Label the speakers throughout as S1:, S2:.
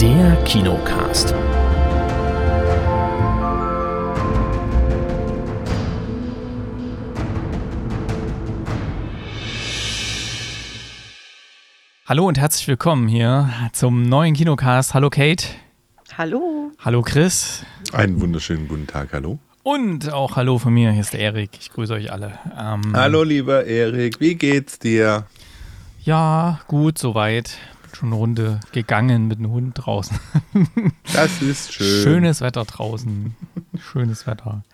S1: Der Kinocast.
S2: Hallo und herzlich willkommen hier zum neuen Kinocast. Hallo Kate.
S3: Hallo.
S2: Hallo Chris.
S4: Einen wunderschönen guten Tag, hallo.
S2: Und auch Hallo von mir, hier ist der Erik. Ich grüße euch alle.
S4: Ähm, hallo lieber Erik, wie geht's dir?
S2: Ja, gut, soweit. Schon eine Runde gegangen mit dem Hund draußen.
S4: Das ist schön.
S2: Schönes Wetter draußen. Schönes Wetter.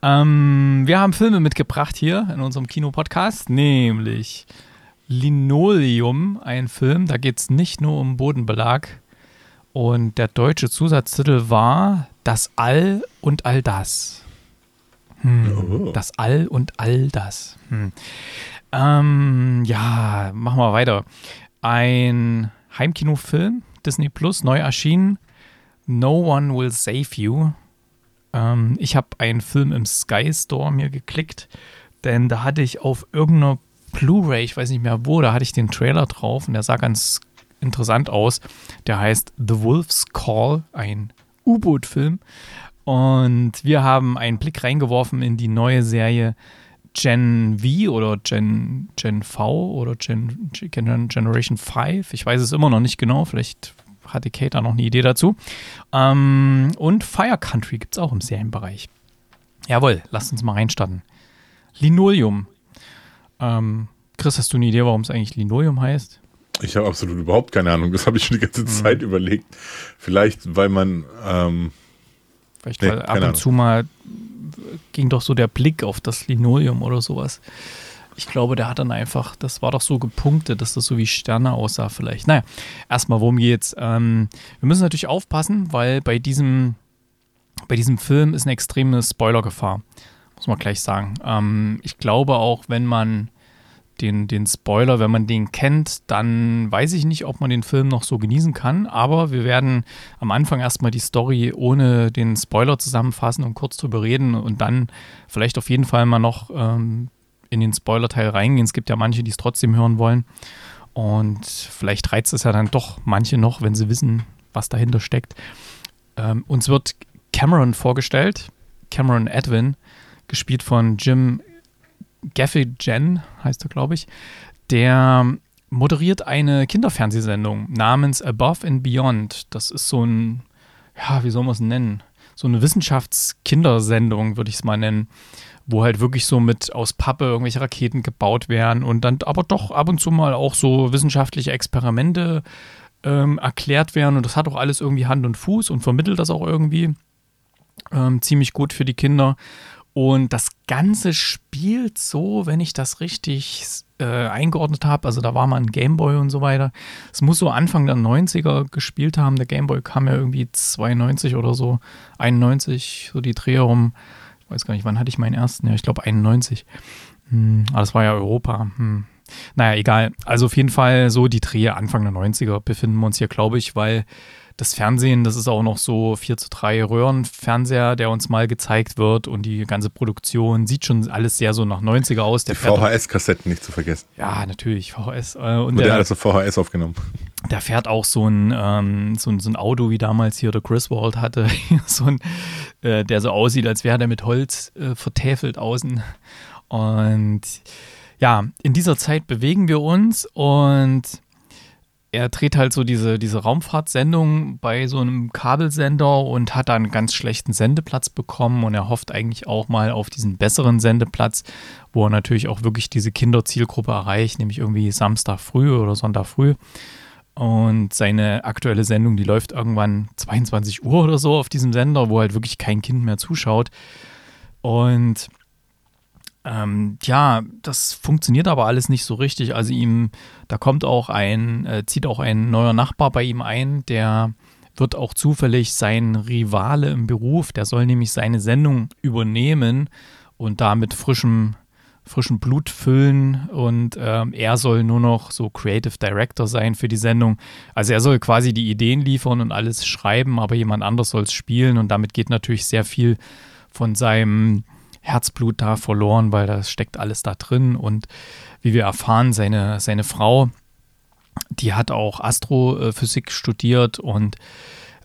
S2: Ähm, wir haben Filme mitgebracht hier in unserem Kinopodcast, nämlich Linoleum, ein Film. Da geht es nicht nur um Bodenbelag. Und der deutsche Zusatztitel war Das All und all das. Hm, oh. Das All und all das. Hm. Ähm, ja, machen wir weiter. Ein Heimkinofilm, Disney Plus, neu erschienen. No One Will Save You. Ähm, ich habe einen Film im Sky Store mir geklickt, denn da hatte ich auf irgendeiner Blu-ray, ich weiß nicht mehr wo, da hatte ich den Trailer drauf und der sah ganz interessant aus. Der heißt The Wolf's Call, ein U-Boot-Film. Und wir haben einen Blick reingeworfen in die neue Serie Gen V oder Gen, Gen V oder Gen, Generation 5. Ich weiß es immer noch nicht genau. Vielleicht hatte Kate da noch eine Idee dazu. Ähm, und Fire Country gibt es auch im Serienbereich. Jawohl, lasst uns mal reinstarten. Linoleum. Ähm, Chris, hast du eine Idee, warum es eigentlich Linoleum heißt?
S4: Ich habe absolut überhaupt keine Ahnung. Das habe ich schon die ganze mhm. Zeit überlegt. Vielleicht, weil man ähm,
S2: Vielleicht nee, ab und Ahnung. zu mal ging doch so der Blick auf das Linoleum oder sowas. Ich glaube, der hat dann einfach, das war doch so gepunktet, dass das so wie Sterne aussah vielleicht. Naja, erstmal, worum geht's? Ähm, wir müssen natürlich aufpassen, weil bei diesem, bei diesem Film ist eine extreme Spoilergefahr. Muss man gleich sagen. Ähm, ich glaube auch, wenn man den, den Spoiler, wenn man den kennt, dann weiß ich nicht, ob man den Film noch so genießen kann. Aber wir werden am Anfang erstmal die Story ohne den Spoiler zusammenfassen und kurz drüber reden und dann vielleicht auf jeden Fall mal noch ähm, in den Spoiler-Teil reingehen. Es gibt ja manche, die es trotzdem hören wollen. Und vielleicht reizt es ja dann doch manche noch, wenn sie wissen, was dahinter steckt. Ähm, uns wird Cameron vorgestellt, Cameron Edwin, gespielt von Jim Jen heißt er, glaube ich, der moderiert eine Kinderfernsehsendung namens Above and Beyond. Das ist so ein, ja, wie soll man es nennen? So eine Wissenschaftskindersendung, würde ich es mal nennen, wo halt wirklich so mit aus Pappe irgendwelche Raketen gebaut werden und dann aber doch ab und zu mal auch so wissenschaftliche Experimente ähm, erklärt werden. Und das hat auch alles irgendwie Hand und Fuß und vermittelt das auch irgendwie ähm, ziemlich gut für die Kinder. Und das Ganze spielt so, wenn ich das richtig äh, eingeordnet habe, also da war mal ein Gameboy und so weiter. Es muss so Anfang der 90er gespielt haben. Der Gameboy kam ja irgendwie 92 oder so, 91, so die Dreh rum. Ich weiß gar nicht, wann hatte ich meinen ersten? Ja, ich glaube 91. Hm, aber das war ja Europa. Hm. Naja, egal. Also auf jeden Fall so die Drehe Anfang der 90er befinden wir uns hier, glaube ich, weil das Fernsehen, das ist auch noch so 4 zu 3 Röhrenfernseher, der uns mal gezeigt wird und die ganze Produktion sieht schon alles sehr so nach 90er aus.
S4: Der die VHS-Kassetten nicht zu vergessen.
S2: Ja, natürlich, VHS.
S4: Äh, und Wurde der, alles auf VHS aufgenommen.
S2: Da fährt auch so ein, ähm, so, ein, so ein Auto, wie damals hier der Griswold hatte, so ein, äh, der so aussieht, als wäre der mit Holz äh, vertäfelt außen. Und ja, in dieser Zeit bewegen wir uns und er dreht halt so diese, diese Raumfahrtsendung bei so einem Kabelsender und hat da einen ganz schlechten Sendeplatz bekommen und er hofft eigentlich auch mal auf diesen besseren Sendeplatz, wo er natürlich auch wirklich diese Kinderzielgruppe erreicht, nämlich irgendwie Samstag früh oder Sonntag früh. Und seine aktuelle Sendung, die läuft irgendwann 22 Uhr oder so auf diesem Sender, wo halt wirklich kein Kind mehr zuschaut. Und ähm, ja, das funktioniert aber alles nicht so richtig. Also ihm, da kommt auch ein, äh, zieht auch ein neuer Nachbar bei ihm ein, der wird auch zufällig sein Rivale im Beruf, der soll nämlich seine Sendung übernehmen und damit frischem, frischem Blut füllen und ähm, er soll nur noch so Creative Director sein für die Sendung. Also er soll quasi die Ideen liefern und alles schreiben, aber jemand anders soll es spielen und damit geht natürlich sehr viel von seinem Herzblut da verloren, weil das steckt alles da drin. Und wie wir erfahren, seine, seine Frau, die hat auch Astrophysik studiert und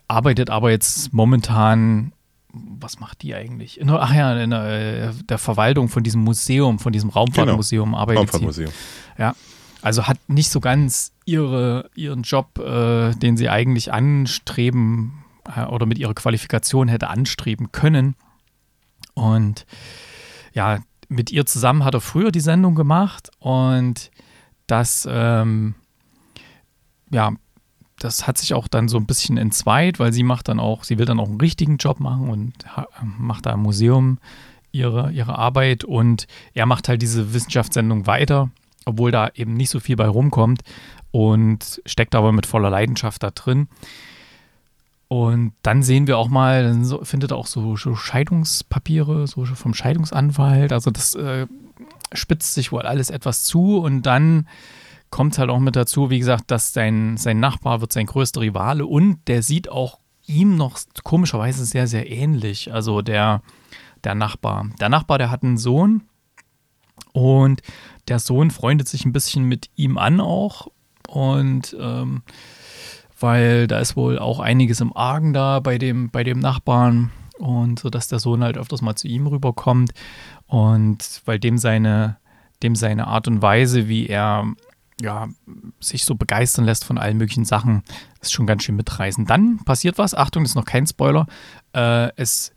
S2: arbeitet aber jetzt momentan, was macht die eigentlich? In, ach ja, in der, äh, der, Verwaltung von diesem Museum, von diesem Raumfahrtmuseum genau. arbeitet Raumfahrtmuseum. sie. Ja, also hat nicht so ganz ihre, ihren Job, äh, den sie eigentlich anstreben äh, oder mit ihrer Qualifikation hätte anstreben können. Und ja, mit ihr zusammen hat er früher die Sendung gemacht und das, ähm, ja, das hat sich auch dann so ein bisschen entzweit, weil sie macht dann auch, sie will dann auch einen richtigen Job machen und macht da im Museum ihre, ihre Arbeit und er macht halt diese Wissenschaftssendung weiter, obwohl da eben nicht so viel bei rumkommt und steckt aber mit voller Leidenschaft da drin. Und dann sehen wir auch mal, dann findet auch so, so, Scheidungspapiere, so vom Scheidungsanwalt. Also das äh, spitzt sich wohl alles etwas zu und dann kommt halt auch mit dazu, wie gesagt, dass sein, sein Nachbar wird sein größter Rivale und der sieht auch ihm noch komischerweise sehr, sehr ähnlich. Also der, der Nachbar. Der Nachbar, der hat einen Sohn und der Sohn freundet sich ein bisschen mit ihm an auch und ähm, weil da ist wohl auch einiges im Argen da bei dem, bei dem Nachbarn und so dass der Sohn halt öfters mal zu ihm rüberkommt und weil dem seine, dem seine Art und Weise, wie er ja, sich so begeistern lässt von allen möglichen Sachen, ist schon ganz schön mitreißend. Dann passiert was, Achtung, das ist noch kein Spoiler. Äh, es,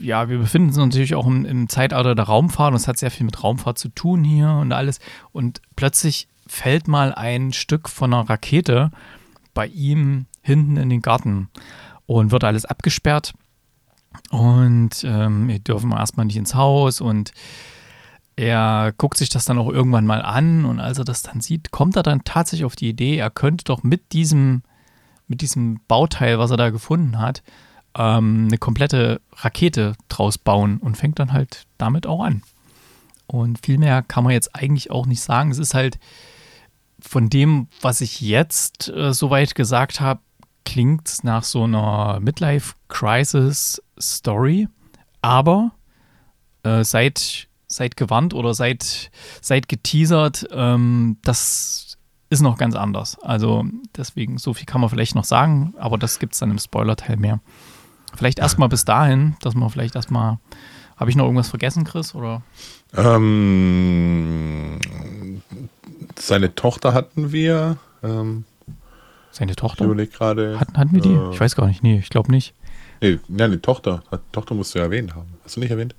S2: ja, wir befinden uns natürlich auch im, im Zeitalter der Raumfahrt und es hat sehr viel mit Raumfahrt zu tun hier und alles. Und plötzlich fällt mal ein Stück von einer Rakete bei ihm hinten in den Garten und wird alles abgesperrt. Und ähm, wir dürfen erstmal nicht ins Haus und er guckt sich das dann auch irgendwann mal an und als er das dann sieht, kommt er dann tatsächlich auf die Idee, er könnte doch mit diesem, mit diesem Bauteil, was er da gefunden hat, ähm, eine komplette Rakete draus bauen und fängt dann halt damit auch an. Und viel mehr kann man jetzt eigentlich auch nicht sagen. Es ist halt von dem, was ich jetzt äh, soweit gesagt habe, klingt nach so einer Midlife-Crisis-Story. Aber äh, seit seid gewarnt oder seid, seid geteasert. Ähm, das ist noch ganz anders. Also deswegen, so viel kann man vielleicht noch sagen, aber das gibt es dann im Spoiler-Teil mehr. Vielleicht erstmal bis dahin, dass man vielleicht erstmal. Habe ich noch irgendwas vergessen, Chris? Oder?
S4: Ähm, seine Tochter hatten wir. Ähm,
S2: seine Tochter?
S4: Ich überlege gerade.
S2: Hatten, hatten wir die? Äh, ich weiß gar nicht. Nee, ich glaube nicht.
S4: Nee, nein, die Tochter. Die Tochter musst du ja erwähnt haben. Hast du nicht erwähnt?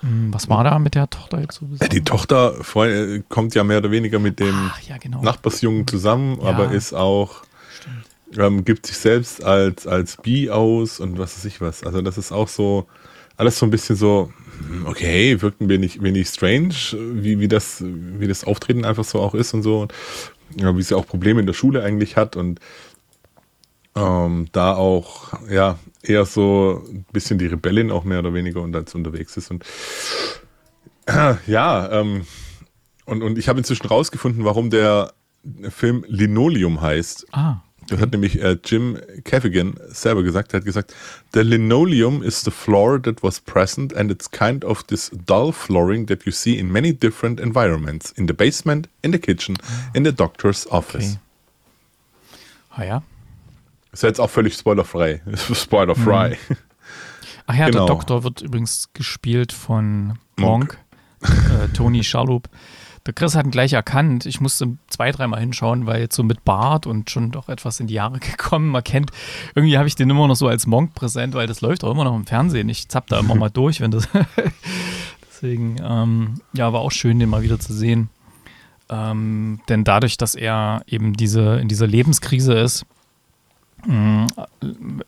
S2: Hm, was war da mit der Tochter jetzt so?
S4: Die Tochter kommt ja mehr oder weniger mit dem ja, genau. Nachbarsjungen zusammen, ja. aber ist auch, ähm, gibt sich selbst als, als Bi aus und was weiß ich was. Also das ist auch so, alles so ein bisschen so, hm, okay, wirkt ein wenig, wenig strange, wie, wie, das, wie das Auftreten einfach so auch ist und so. Ja, wie sie auch Probleme in der Schule eigentlich hat und ähm, da auch, ja, eher so ein bisschen die Rebellin auch mehr oder weniger und als unterwegs ist. Und äh, ja, ähm, und, und ich habe inzwischen rausgefunden, warum der Film Linoleum heißt. Ah. Das hat nämlich äh, Jim Cavigan selber gesagt. Er hat gesagt, the linoleum is the floor that was present and it's kind of this dull flooring that you see in many different environments. In the basement, in the kitchen, in the doctor's office.
S2: Okay. Ah ja,
S4: ist jetzt auch völlig spoilerfrei. Spoilerfrei. Mhm.
S2: Ach ja, genau. der Doktor wird übrigens gespielt von Monk, Monk. Äh, Tony Schalup. Der Chris hat ihn gleich erkannt. Ich musste zwei, dreimal hinschauen, weil jetzt so mit Bart und schon doch etwas in die Jahre gekommen. Man kennt, irgendwie habe ich den immer noch so als Monk präsent, weil das läuft auch immer noch im Fernsehen. Ich zapp da immer mal durch, wenn das. Deswegen, ähm, ja, war auch schön, den mal wieder zu sehen. Ähm, denn dadurch, dass er eben diese, in dieser Lebenskrise ist, mh,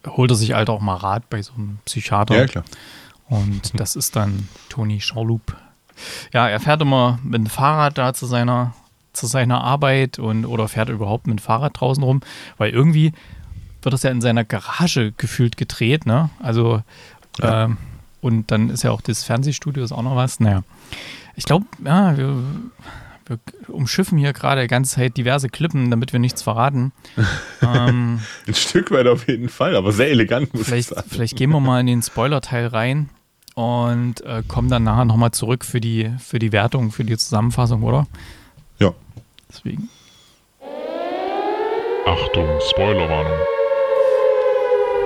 S2: holt er sich halt auch mal Rat bei so einem Psychiater.
S4: Ja, klar.
S2: Und das ist dann Toni Schorlup. Ja, er fährt immer mit dem Fahrrad da zu seiner, zu seiner Arbeit und oder fährt überhaupt mit dem Fahrrad draußen rum, weil irgendwie wird das ja in seiner Garage gefühlt gedreht, ne? Also ja. ähm, und dann ist ja auch das Fernsehstudio ist auch noch was. Naja, ich glaube, ja, wir, wir umschiffen hier gerade die ganze Zeit diverse Klippen, damit wir nichts verraten.
S4: ähm, Ein Stück weit auf jeden Fall, aber sehr elegant,
S2: muss vielleicht, ich sagen. Vielleicht gehen wir mal in den Spoiler-Teil rein und äh, kommen dann nachher nochmal zurück für die, für die Wertung, für die Zusammenfassung, oder?
S4: Ja.
S2: Deswegen.
S1: Achtung, Spoilerwarnung.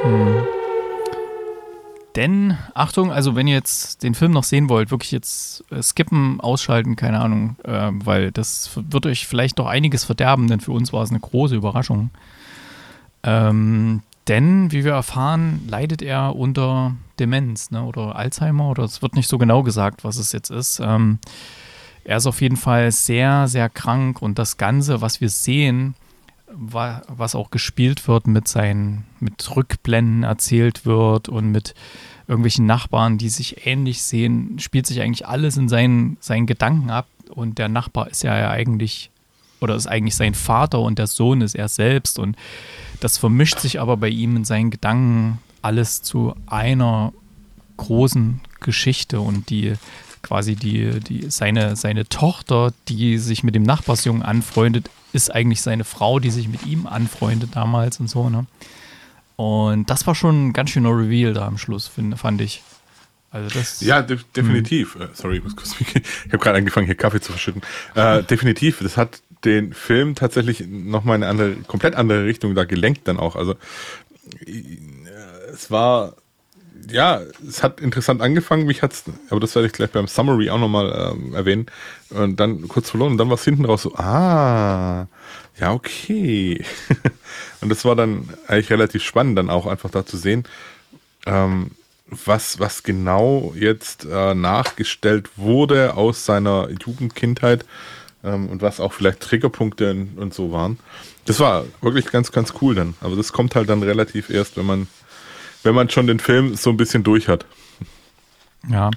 S2: Hm. Denn, Achtung, also wenn ihr jetzt den Film noch sehen wollt, wirklich jetzt äh, skippen, ausschalten, keine Ahnung, äh, weil das wird euch vielleicht doch einiges verderben, denn für uns war es eine große Überraschung. Ähm, denn, wie wir erfahren, leidet er unter Demenz ne, oder Alzheimer oder es wird nicht so genau gesagt, was es jetzt ist. Ähm, er ist auf jeden Fall sehr, sehr krank und das Ganze, was wir sehen, was auch gespielt wird mit seinen, mit Rückblenden erzählt wird und mit irgendwelchen Nachbarn, die sich ähnlich sehen, spielt sich eigentlich alles in seinen, seinen Gedanken ab. Und der Nachbar ist ja eigentlich, oder ist eigentlich sein Vater und der Sohn ist er selbst. Und das vermischt sich aber bei ihm in seinen Gedanken alles zu einer großen Geschichte und die quasi die, die, seine, seine Tochter, die sich mit dem Nachbarsjungen anfreundet, ist eigentlich seine Frau, die sich mit ihm anfreundet damals und so, ne? Und das war schon ein ganz schöner Reveal da am Schluss, find, fand ich.
S4: Also das, ja, de definitiv. Hm. Sorry, ich muss kurz. Ich habe gerade angefangen, hier Kaffee zu verschütten. Äh, definitiv. Das hat den Film tatsächlich nochmal in eine andere, komplett andere Richtung da gelenkt dann auch. Also äh, es war ja, es hat interessant angefangen, mich hat's, aber das werde ich gleich beim Summary auch nochmal ähm, erwähnen. Und dann kurz verloren und dann war es hinten raus so, ah, ja, okay. und das war dann eigentlich relativ spannend, dann auch einfach da zu sehen, ähm, was, was genau jetzt äh, nachgestellt wurde aus seiner Jugendkindheit ähm, und was auch vielleicht Triggerpunkte und, so waren. Das war wirklich ganz, ganz cool dann. Aber das kommt halt dann relativ erst, wenn man wenn man schon den Film so ein bisschen durch hat.
S2: Ja.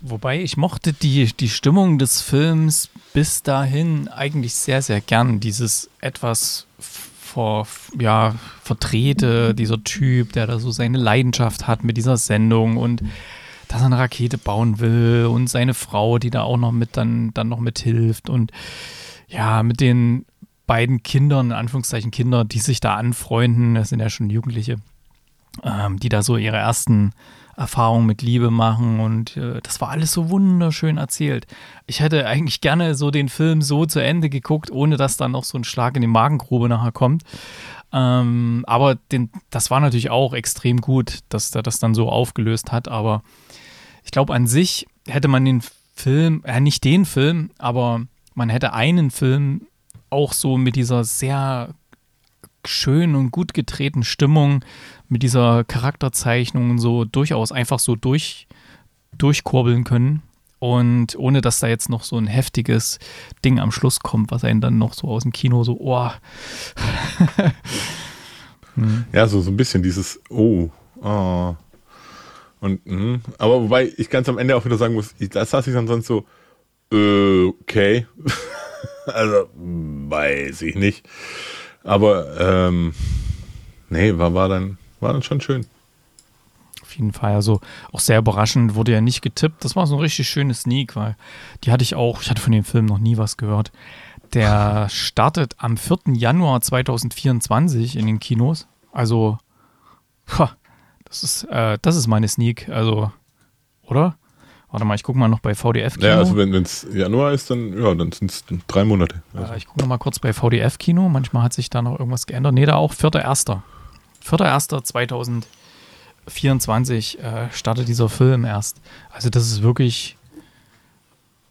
S2: Wobei ich mochte die, die Stimmung des Films bis dahin eigentlich sehr, sehr gern. Dieses etwas vor, ja, verdrehte, dieser Typ, der da so seine Leidenschaft hat mit dieser Sendung und dass er eine Rakete bauen will und seine Frau, die da auch noch mit dann, dann noch mithilft und ja, mit den beiden Kindern, in Anführungszeichen Kinder, die sich da anfreunden, das sind ja schon Jugendliche, ähm, die da so ihre ersten Erfahrungen mit Liebe machen und äh, das war alles so wunderschön erzählt. Ich hätte eigentlich gerne so den Film so zu Ende geguckt, ohne dass dann noch so ein Schlag in die Magengrube nachher kommt. Ähm, aber den, das war natürlich auch extrem gut, dass er das dann so aufgelöst hat. Aber ich glaube, an sich hätte man den Film, äh, nicht den Film, aber man hätte einen Film auch so mit dieser sehr schön und gut gedrehten Stimmung mit dieser Charakterzeichnung so durchaus einfach so durch, durchkurbeln können. Und ohne dass da jetzt noch so ein heftiges Ding am Schluss kommt, was einen dann noch so aus dem Kino so, oh.
S4: hm. Ja, so, so ein bisschen dieses, oh, oh. Und, mh. aber wobei ich ganz am Ende auch wieder sagen muss, ich, da saß ich dann sonst so, äh, okay. also, weiß ich nicht. Aber, ähm, nee, war, war dann, war dann schon schön.
S2: Jeden Fall. Also auch sehr überraschend, wurde ja nicht getippt. Das war so ein richtig schönes Sneak, weil die hatte ich auch, ich hatte von dem Film noch nie was gehört. Der startet am 4. Januar 2024 in den Kinos. Also, das ist, äh, das ist meine Sneak. Also, oder? Warte mal, ich gucke mal noch bei VDF-Kino.
S4: Ja, also wenn es Januar ist, dann, ja, dann sind es drei Monate.
S2: Also. Äh, ich gucke noch mal kurz bei VDF-Kino. Manchmal hat sich da noch irgendwas geändert. Nee, da auch 4.1. 4.1.2024 äh, startet dieser Film erst. Also das ist wirklich,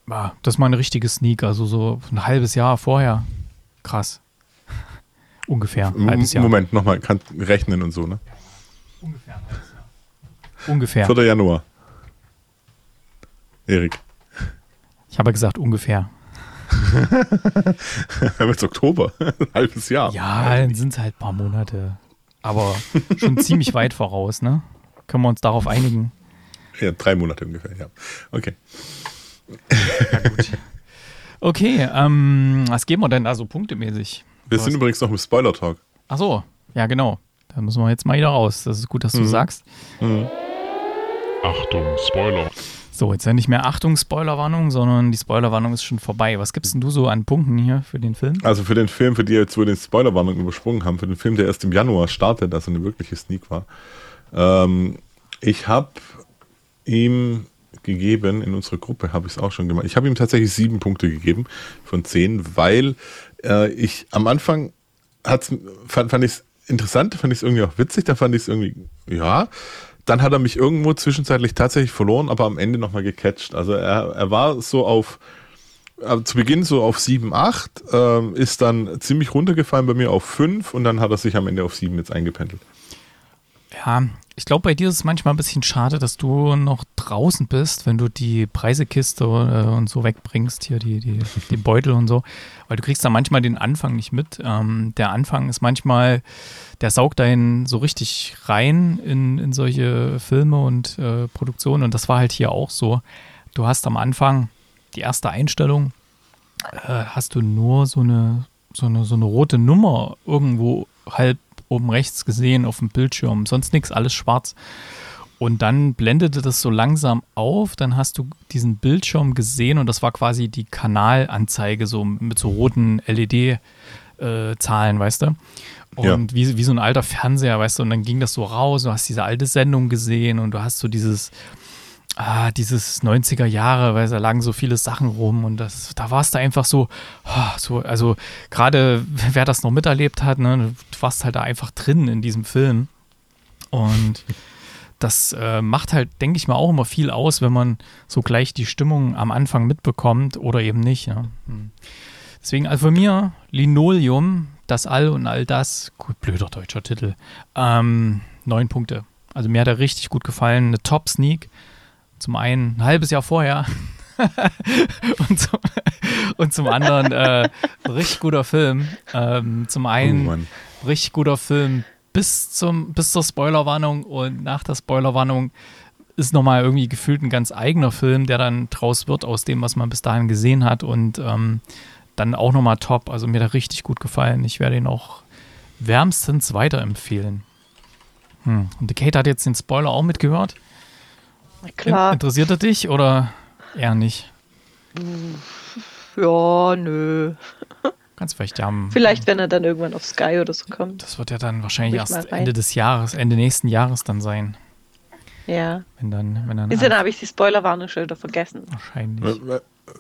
S2: ja, das ist mal eine richtige Sneak, also so ein halbes Jahr vorher. Krass. Ungefähr.
S4: Ein halbes Jahr. Moment, nochmal, kann rechnen und so, ne?
S2: Ungefähr ein halbes Jahr. Ungefähr.
S4: 4. Januar. Erik.
S2: Ich habe gesagt ungefähr.
S4: Wir haben jetzt Oktober, ein halbes Jahr.
S2: Ja, dann sind es halt ein paar Monate aber schon ziemlich weit voraus, ne? Können wir uns darauf einigen?
S4: Ja, drei Monate ungefähr, ja. Okay.
S2: Ja, gut. Okay, ähm, was geben wir denn da so punktemäßig?
S4: Wir sind übrigens noch im Spoiler-Talk.
S2: Ach so, ja, genau. Da müssen wir jetzt mal wieder raus. Das ist gut, dass du mhm. sagst. Mhm.
S1: Achtung, Spoiler.
S2: So, jetzt ja nicht mehr Achtung, Spoilerwarnung, sondern die Spoilerwarnung ist schon vorbei. Was gibst denn du so an Punkten hier für den Film?
S4: Also für den Film, für die jetzt wo den Spoilerwarnung übersprungen haben, für den Film, der erst im Januar startet, also eine wirkliche Sneak war. Ähm, ich habe ihm gegeben, in unserer Gruppe habe ich es auch schon gemacht. Ich habe ihm tatsächlich sieben Punkte gegeben von zehn, weil äh, ich am Anfang hat's, fand, fand ich es interessant, fand ich es irgendwie auch witzig, da fand ich es irgendwie, ja. Dann hat er mich irgendwo zwischenzeitlich tatsächlich verloren, aber am Ende nochmal gecatcht. Also er, er war so auf, äh, zu Beginn so auf 7, 8, äh, ist dann ziemlich runtergefallen bei mir auf 5 und dann hat er sich am Ende auf 7 jetzt eingependelt.
S2: Ja, ich glaube, bei dir ist es manchmal ein bisschen schade, dass du noch draußen bist, wenn du die Preisekiste äh, und so wegbringst, hier die, die, die Beutel und so, weil du kriegst da manchmal den Anfang nicht mit. Ähm, der Anfang ist manchmal, der saugt einen so richtig rein in, in solche Filme und äh, Produktionen und das war halt hier auch so. Du hast am Anfang die erste Einstellung, äh, hast du nur so eine, so eine, so eine rote Nummer irgendwo halb oben rechts gesehen auf dem Bildschirm. Sonst nichts, alles schwarz. Und dann blendete das so langsam auf, dann hast du diesen Bildschirm gesehen und das war quasi die Kanalanzeige, so mit so roten LED-Zahlen, äh, weißt du? Und ja. wie, wie so ein alter Fernseher, weißt du, und dann ging das so raus, du hast diese alte Sendung gesehen und du hast so dieses, ah, dieses 90er Jahre, weil da lagen so viele Sachen rum und das, da warst du einfach so, oh, so also gerade wer das noch miterlebt hat, ne, du warst halt da einfach drin in diesem Film und das äh, macht halt, denke ich mal, auch immer viel aus, wenn man so gleich die Stimmung am Anfang mitbekommt oder eben nicht. Ja. Hm. Deswegen, also für mir, Linoleum, das All und all das, gut, blöder deutscher Titel, ähm, neun Punkte. Also mir hat er richtig gut gefallen, eine Top-Sneak. Zum einen ein halbes Jahr vorher und, zum, und, zum, anderen äh, richtig guter Film. Ähm, zum einen oh richtig guter Film bis, zum, bis zur Spoilerwarnung und nach der Spoilerwarnung ist nochmal irgendwie gefühlt ein ganz eigener Film, der dann draus wird aus dem, was man bis dahin gesehen hat und ähm, dann auch nochmal top. Also mir er richtig gut gefallen. Ich werde ihn auch wärmstens weiterempfehlen. Hm. Und Kate hat jetzt den Spoiler auch mitgehört.
S3: Klar.
S2: Interessiert er dich oder eher nicht?
S3: Ja, nö.
S2: Kannst vielleicht ja
S3: Vielleicht, wenn er dann irgendwann auf Sky oder so kommt.
S2: Das wird ja dann wahrscheinlich erst Ende des Jahres, Ende nächsten Jahres dann sein.
S3: Ja.
S2: Wenn dann, wenn dann.
S3: Ist ja, dann habe ich die Spoilerwarnung schon wieder vergessen.
S2: Wahrscheinlich.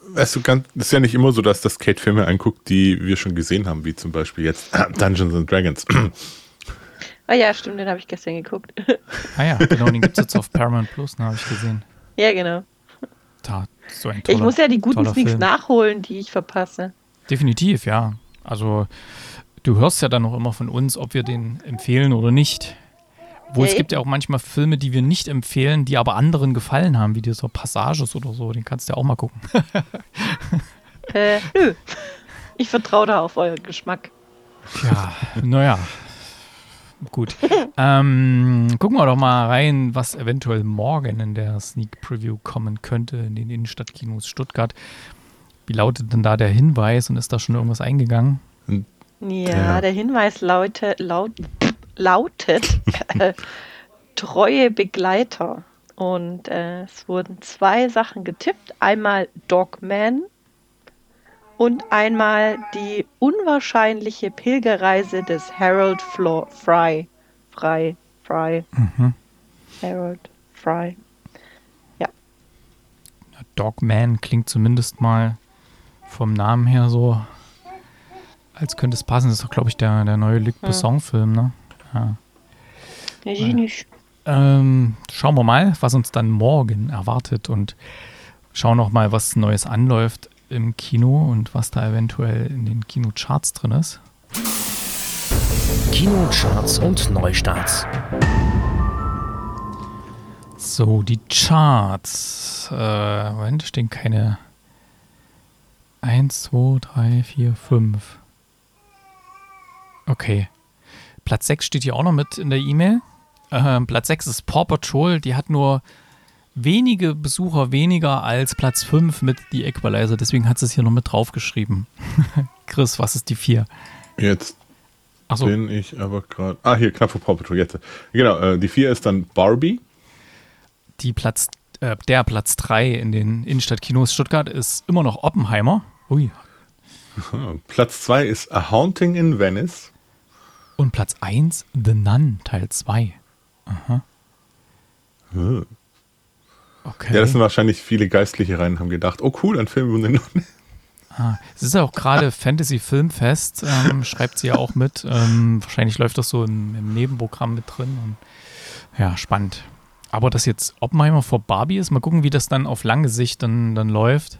S4: Weißt du, es ist ja nicht immer so, dass das Kate Filme anguckt, die wir schon gesehen haben, wie zum Beispiel jetzt Dungeons and Dragons.
S3: Ah ja, stimmt, den habe ich gestern geguckt.
S2: Ah ja, genau, den gibt es jetzt auf Paramount Plus, ne, habe ich gesehen.
S3: Ja, genau.
S2: Da, so ein toller,
S3: ich muss ja die guten Sneaks Film. nachholen, die ich verpasse.
S2: Definitiv, ja. Also du hörst ja dann noch immer von uns, ob wir den empfehlen oder nicht. Wo ja, es gibt ja auch manchmal Filme, die wir nicht empfehlen, die aber anderen gefallen haben, wie dieser Passages oder so. Den kannst du ja auch mal gucken.
S3: äh, nö. Ich vertraue da auf euren Geschmack.
S2: Ja, naja, Gut. ähm, gucken wir doch mal rein, was eventuell morgen in der Sneak Preview kommen könnte in den Innenstadtkinos Stuttgart. Wie lautet denn da der Hinweis und ist da schon irgendwas eingegangen?
S3: Ja, ja. der Hinweis laute, laut, lautet äh, treue Begleiter. Und äh, es wurden zwei Sachen getippt. Einmal Dogman und einmal die unwahrscheinliche Pilgerreise des Harold Flo Fry. Fry. Fry. Mhm. Harold Fry. Ja.
S2: Dogman klingt zumindest mal vom Namen her so, als könnte es passen. Das ist doch, glaube ich, der, der neue Luc Besson-Film, ne? Ja.
S3: Weiß ich nicht.
S2: Ähm, schauen wir mal, was uns dann morgen erwartet und schauen noch mal, was Neues anläuft im Kino und was da eventuell in den Kinocharts drin ist.
S5: Kinocharts und Neustarts.
S2: So, die Charts. Äh, Moment, stehen keine 1, 2, 3, 4, 5. Okay. Platz 6 steht hier auch noch mit in der E-Mail. Äh, Platz 6 ist Paw Patrol. Die hat nur wenige Besucher weniger als Platz 5 mit The Equalizer. Deswegen hat es hier noch mit draufgeschrieben. Chris, was ist die 4?
S4: Jetzt so. bin ich aber gerade. Ah, hier, knapp vor Paw Patrol. Jetzt. Genau, äh, die 4 ist dann Barbie.
S2: Die Platz, äh, der Platz 3 in den Innenstadtkinos Stuttgart ist immer noch Oppenheimer. Ui.
S4: Platz 2 ist A Haunting in Venice.
S2: Und Platz 1 The Nun Teil 2. Aha.
S4: Hm. Okay. Ja, das sind wahrscheinlich viele Geistliche rein, haben gedacht, oh cool, ein Film über Nonne.
S2: Ah, es ist ja auch gerade Fantasy Filmfest, ähm, schreibt sie ja auch mit. Ähm, wahrscheinlich läuft das so im, im, Nebenprogramm mit drin. Und, ja, spannend. Aber dass jetzt Oppenheimer vor Barbie ist, mal gucken, wie das dann auf lange Sicht dann, dann läuft.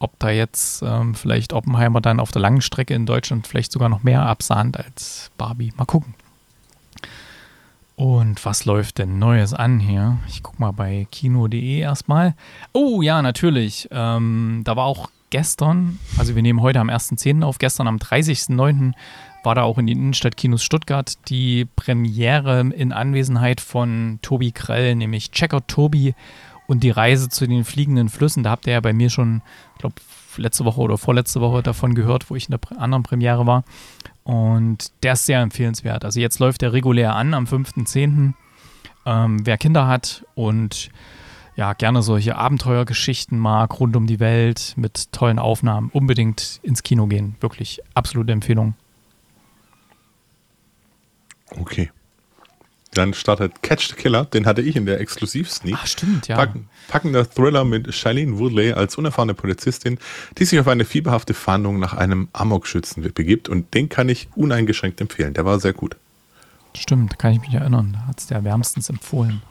S2: Ob da jetzt ähm, vielleicht Oppenheimer dann auf der langen Strecke in Deutschland vielleicht sogar noch mehr absahnt als Barbie. Mal gucken. Und was läuft denn Neues an hier? Ich gucke mal bei kino.de erstmal. Oh ja, natürlich. Ähm, da war auch gestern, also wir nehmen heute am 1.10. auf, gestern am 30.09. war da auch in den Innenstadtkinos Stuttgart die Premiere in Anwesenheit von Tobi Krell, nämlich Checker Tobi und die Reise zu den fliegenden Flüssen. Da habt ihr ja bei mir schon, ich glaube, letzte Woche oder vorletzte Woche davon gehört, wo ich in der anderen Premiere war. Und der ist sehr empfehlenswert. Also jetzt läuft der regulär an am 5.10. Ähm, wer Kinder hat und ja, gerne solche Abenteuergeschichten mag, rund um die Welt mit tollen Aufnahmen, unbedingt ins Kino gehen. Wirklich absolute Empfehlung.
S4: Okay. Dann startet Catch the Killer, den hatte ich in der Exklusiv-Sneak.
S2: Ach, stimmt, ja.
S4: Pack, packender Thriller mit Shailene Woodley als unerfahrene Polizistin, die sich auf eine fieberhafte Fahndung nach einem Amokschützen begibt. Und den kann ich uneingeschränkt empfehlen. Der war sehr gut.
S2: Stimmt, kann ich mich erinnern. Da hat es der wärmstens empfohlen.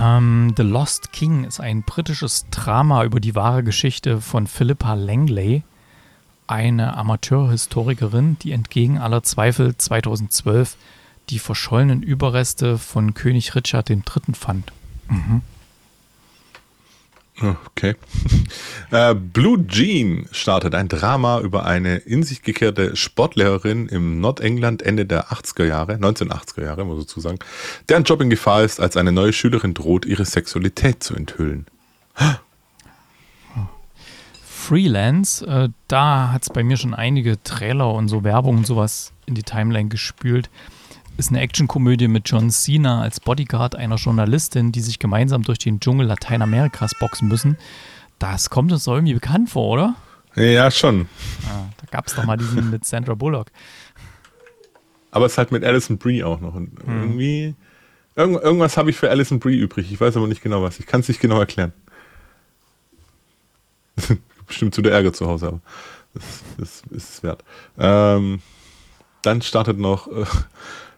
S2: Ähm, The Lost King ist ein britisches Drama über die wahre Geschichte von Philippa Langley, eine Amateurhistorikerin, die entgegen aller Zweifel 2012 die verschollenen Überreste von König Richard III. fand. Mhm.
S4: Okay. äh, Blue Jean startet ein Drama über eine in sich gekehrte Sportlehrerin im Nordengland Ende der 80er Jahre, 1980er Jahre, muss ich dazu sagen, deren Job in Gefahr ist, als eine neue Schülerin droht, ihre Sexualität zu enthüllen.
S2: Freelance, äh, da hat es bei mir schon einige Trailer und so Werbung und sowas in die Timeline gespült ist eine Actionkomödie mit John Cena als Bodyguard einer Journalistin, die sich gemeinsam durch den Dschungel Lateinamerikas boxen müssen. Das kommt uns doch irgendwie bekannt vor, oder?
S4: Ja, schon.
S2: Ah, da gab es doch mal diesen mit Sandra Bullock.
S4: Aber es ist halt mit Alison Brie auch noch. Und hm. irgendwie. Irgend, irgendwas habe ich für Alison Brie übrig. Ich weiß aber nicht genau was. Ich kann es nicht genau erklären. Bestimmt zu der Ärger zu Hause, aber das, das ist es wert. Ähm, dann startet noch äh,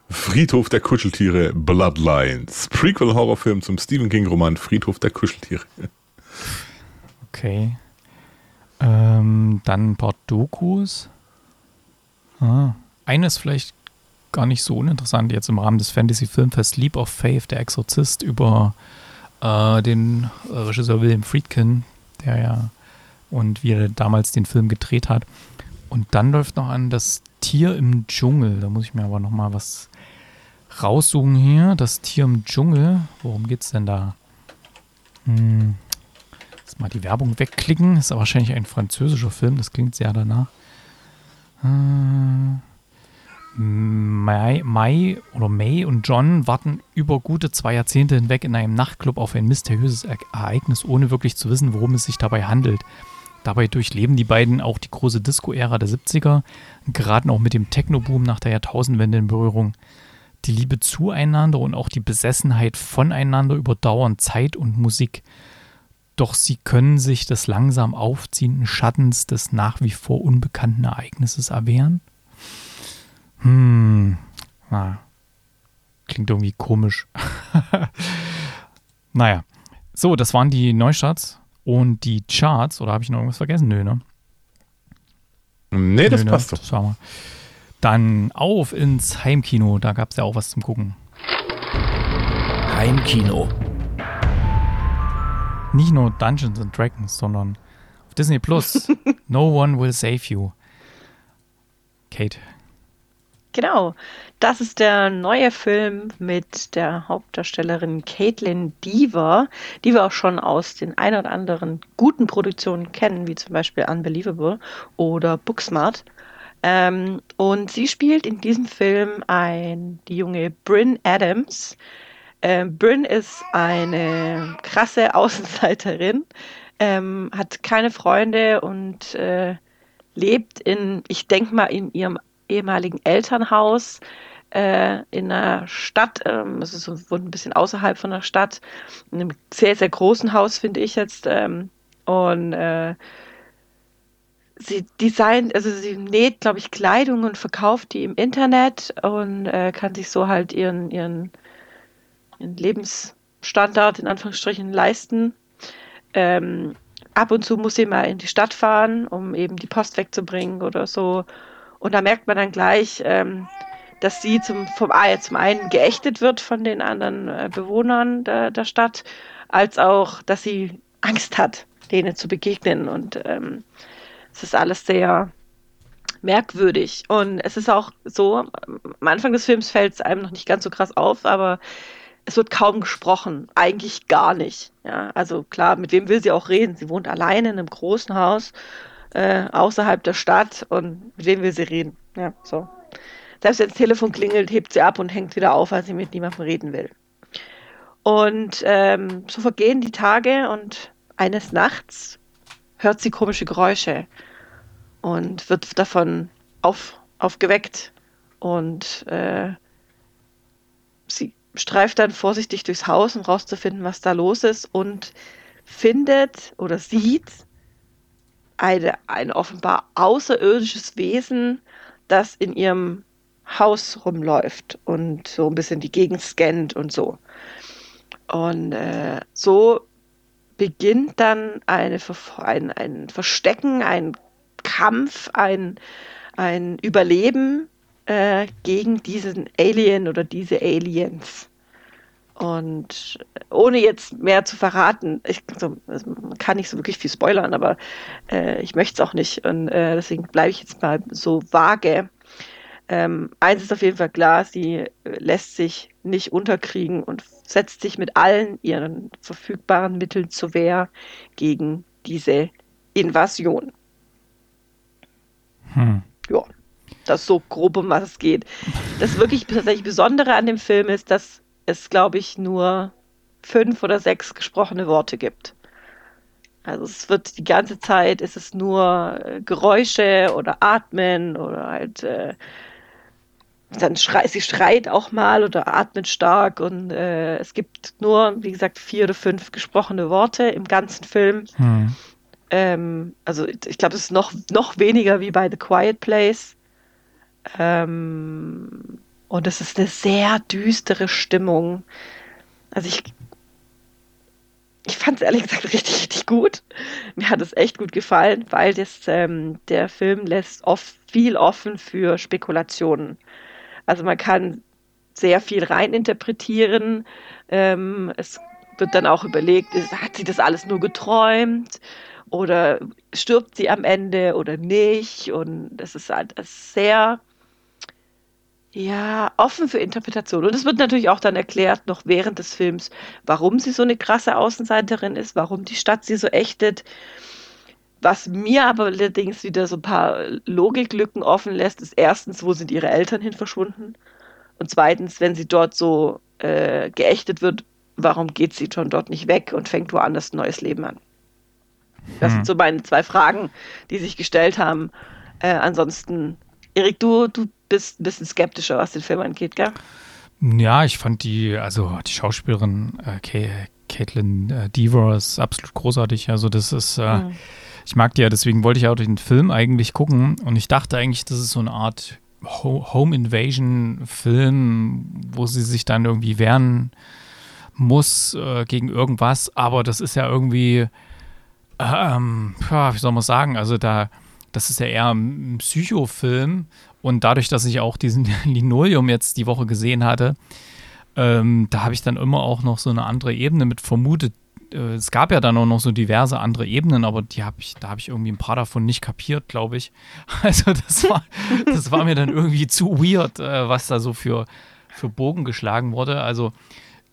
S4: Friedhof der Kuscheltiere Bloodlines. Prequel-Horrorfilm zum Stephen King-Roman Friedhof der Kuscheltiere.
S2: Okay. Ähm, dann ein paar Dokus. Ah, eine ist vielleicht gar nicht so uninteressant jetzt im Rahmen des Fantasy-Filmfest Leap of Faith, der Exorzist über äh, den Regisseur William Friedkin, der ja und wie er damals den Film gedreht hat. Und dann läuft noch an das Tier im Dschungel. Da muss ich mir aber noch mal was raussuchen hier. Das Tier im Dschungel. Worum geht's denn da? Hm. Jetzt mal die Werbung wegklicken. Ist aber wahrscheinlich ein französischer Film. Das klingt sehr danach. Äh, Mai, Mai oder May und John warten über gute zwei Jahrzehnte hinweg in einem Nachtclub auf ein mysteriöses Ereignis, ohne wirklich zu wissen, worum es sich dabei handelt. Dabei durchleben die beiden auch die große Disco-Ära der 70er und geraten auch mit dem Techno-Boom nach der Jahrtausendwende in Berührung. Die Liebe zueinander und auch die Besessenheit voneinander überdauern Zeit und Musik. Doch sie können sich des langsam aufziehenden Schattens des nach wie vor unbekannten Ereignisses erwehren? Hm, na, klingt irgendwie komisch. naja, so, das waren die Neustarts und die Charts. Oder habe ich noch irgendwas vergessen? Nö, ne?
S4: Nee, das Nö, ne? passt doch.
S2: Das. Dann auf ins Heimkino, da gab es ja auch was zum Gucken.
S5: Heimkino.
S2: Nicht nur Dungeons and Dragons, sondern auf Disney Plus. no One Will Save You. Kate.
S3: Genau, das ist der neue Film mit der Hauptdarstellerin Caitlin Deaver, die wir auch schon aus den ein oder anderen guten Produktionen kennen, wie zum Beispiel Unbelievable oder Booksmart. Ähm, und sie spielt in diesem Film ein, die junge Bryn Adams. Ähm, Bryn ist eine krasse Außenseiterin, ähm, hat keine Freunde und äh, lebt in, ich denke mal, in ihrem ehemaligen Elternhaus äh, in einer Stadt, ähm, es ist so, ein bisschen außerhalb von der Stadt, in einem sehr, sehr großen Haus, finde ich jetzt. Ähm, und äh, sie designt, also sie näht, glaube ich, Kleidung und verkauft die im Internet und äh, kann sich so halt ihren, ihren, ihren Lebensstandard in Anführungsstrichen leisten. Ähm, ab und zu muss sie mal in die Stadt fahren, um eben die Post wegzubringen oder so. Und da merkt man dann gleich, ähm, dass sie zum, vom, zum einen geächtet wird von den anderen äh, Bewohnern der, der Stadt, als auch, dass sie Angst hat, denen zu begegnen. Und ähm, es ist alles sehr merkwürdig. Und es ist auch so, am Anfang des Films fällt es einem noch nicht ganz so krass auf, aber es wird kaum gesprochen, eigentlich gar nicht. Ja, also klar, mit wem will sie auch reden? Sie wohnt alleine in einem großen Haus äh, außerhalb der Stadt und mit wem will sie reden? Ja, so. Selbst wenn das Telefon klingelt, hebt sie ab und hängt wieder auf, weil sie mit niemandem reden will. Und ähm, so vergehen die Tage und eines Nachts hört sie komische Geräusche und wird davon auf, aufgeweckt. Und äh, sie streift dann vorsichtig durchs Haus, um rauszufinden, was da los ist und findet oder sieht eine, ein offenbar außerirdisches Wesen, das in ihrem Haus rumläuft und so ein bisschen die Gegend scannt und so. Und äh, so beginnt dann eine, ein, ein Verstecken, ein Kampf, ein, ein Überleben äh, gegen diesen Alien oder diese Aliens. Und ohne jetzt mehr zu verraten, ich, also, kann nicht so wirklich viel spoilern, aber äh, ich möchte es auch nicht. Und äh, deswegen bleibe ich jetzt mal so vage. Ähm, eins ist auf jeden Fall klar, sie lässt sich nicht unterkriegen und setzt sich mit allen ihren verfügbaren Mitteln zur Wehr gegen diese Invasion. Hm. Ja, das ist so grob, um was es geht. Das wirklich tatsächlich Besondere an dem Film ist, dass es, glaube ich, nur fünf oder sechs gesprochene Worte gibt. Also es wird die ganze Zeit, ist es nur äh, Geräusche oder Atmen oder halt äh, dann schreit sie schreit auch mal oder atmet stark und äh, es gibt nur, wie gesagt, vier oder fünf gesprochene Worte im ganzen Film. Hm. Ähm, also ich glaube, es ist noch, noch weniger wie bei The Quiet Place. Ähm, und es ist eine sehr düstere Stimmung. Also ich, ich fand es ehrlich gesagt richtig, richtig gut. Mir hat es echt gut gefallen, weil das, ähm, der Film lässt oft viel offen für Spekulationen. Also man kann sehr viel reininterpretieren. Ähm, es wird dann auch überlegt, hat sie das alles nur geträumt oder stirbt sie am Ende oder nicht? Und das ist halt sehr ja, offen für Interpretation. Und es wird natürlich auch dann erklärt, noch während des Films, warum sie so eine krasse Außenseiterin ist, warum die Stadt sie so ächtet. Was mir aber allerdings wieder so ein paar Logiklücken offen lässt, ist erstens, wo sind ihre Eltern hin verschwunden? Und zweitens, wenn sie dort so äh, geächtet wird, warum geht sie schon dort nicht weg und fängt woanders ein neues Leben an? Das hm. sind so meine zwei Fragen, die sich gestellt haben. Äh, ansonsten, Erik, du, du bist ein bisschen skeptischer, was den Film angeht, gell?
S2: Ja, ich fand die, also die Schauspielerin äh, Caitlin äh, Deaver ist absolut großartig. Also das ist, äh, mhm. Ich mag die ja, deswegen wollte ich auch den Film eigentlich gucken und ich dachte eigentlich, das ist so eine Art Home Invasion Film, wo sie sich dann irgendwie wehren muss äh, gegen irgendwas, aber das ist ja irgendwie, ähm, ja, wie soll man sagen, also da, das ist ja eher ein Psychofilm und dadurch, dass ich auch diesen Linoleum jetzt die Woche gesehen hatte, ähm, da habe ich dann immer auch noch so eine andere Ebene mit vermutet, äh, es gab ja dann auch noch so diverse andere Ebenen, aber die habe ich, da habe ich irgendwie ein paar davon nicht kapiert, glaube ich. Also das war, das war mir dann irgendwie zu weird, äh, was da so für, für Bogen geschlagen wurde. Also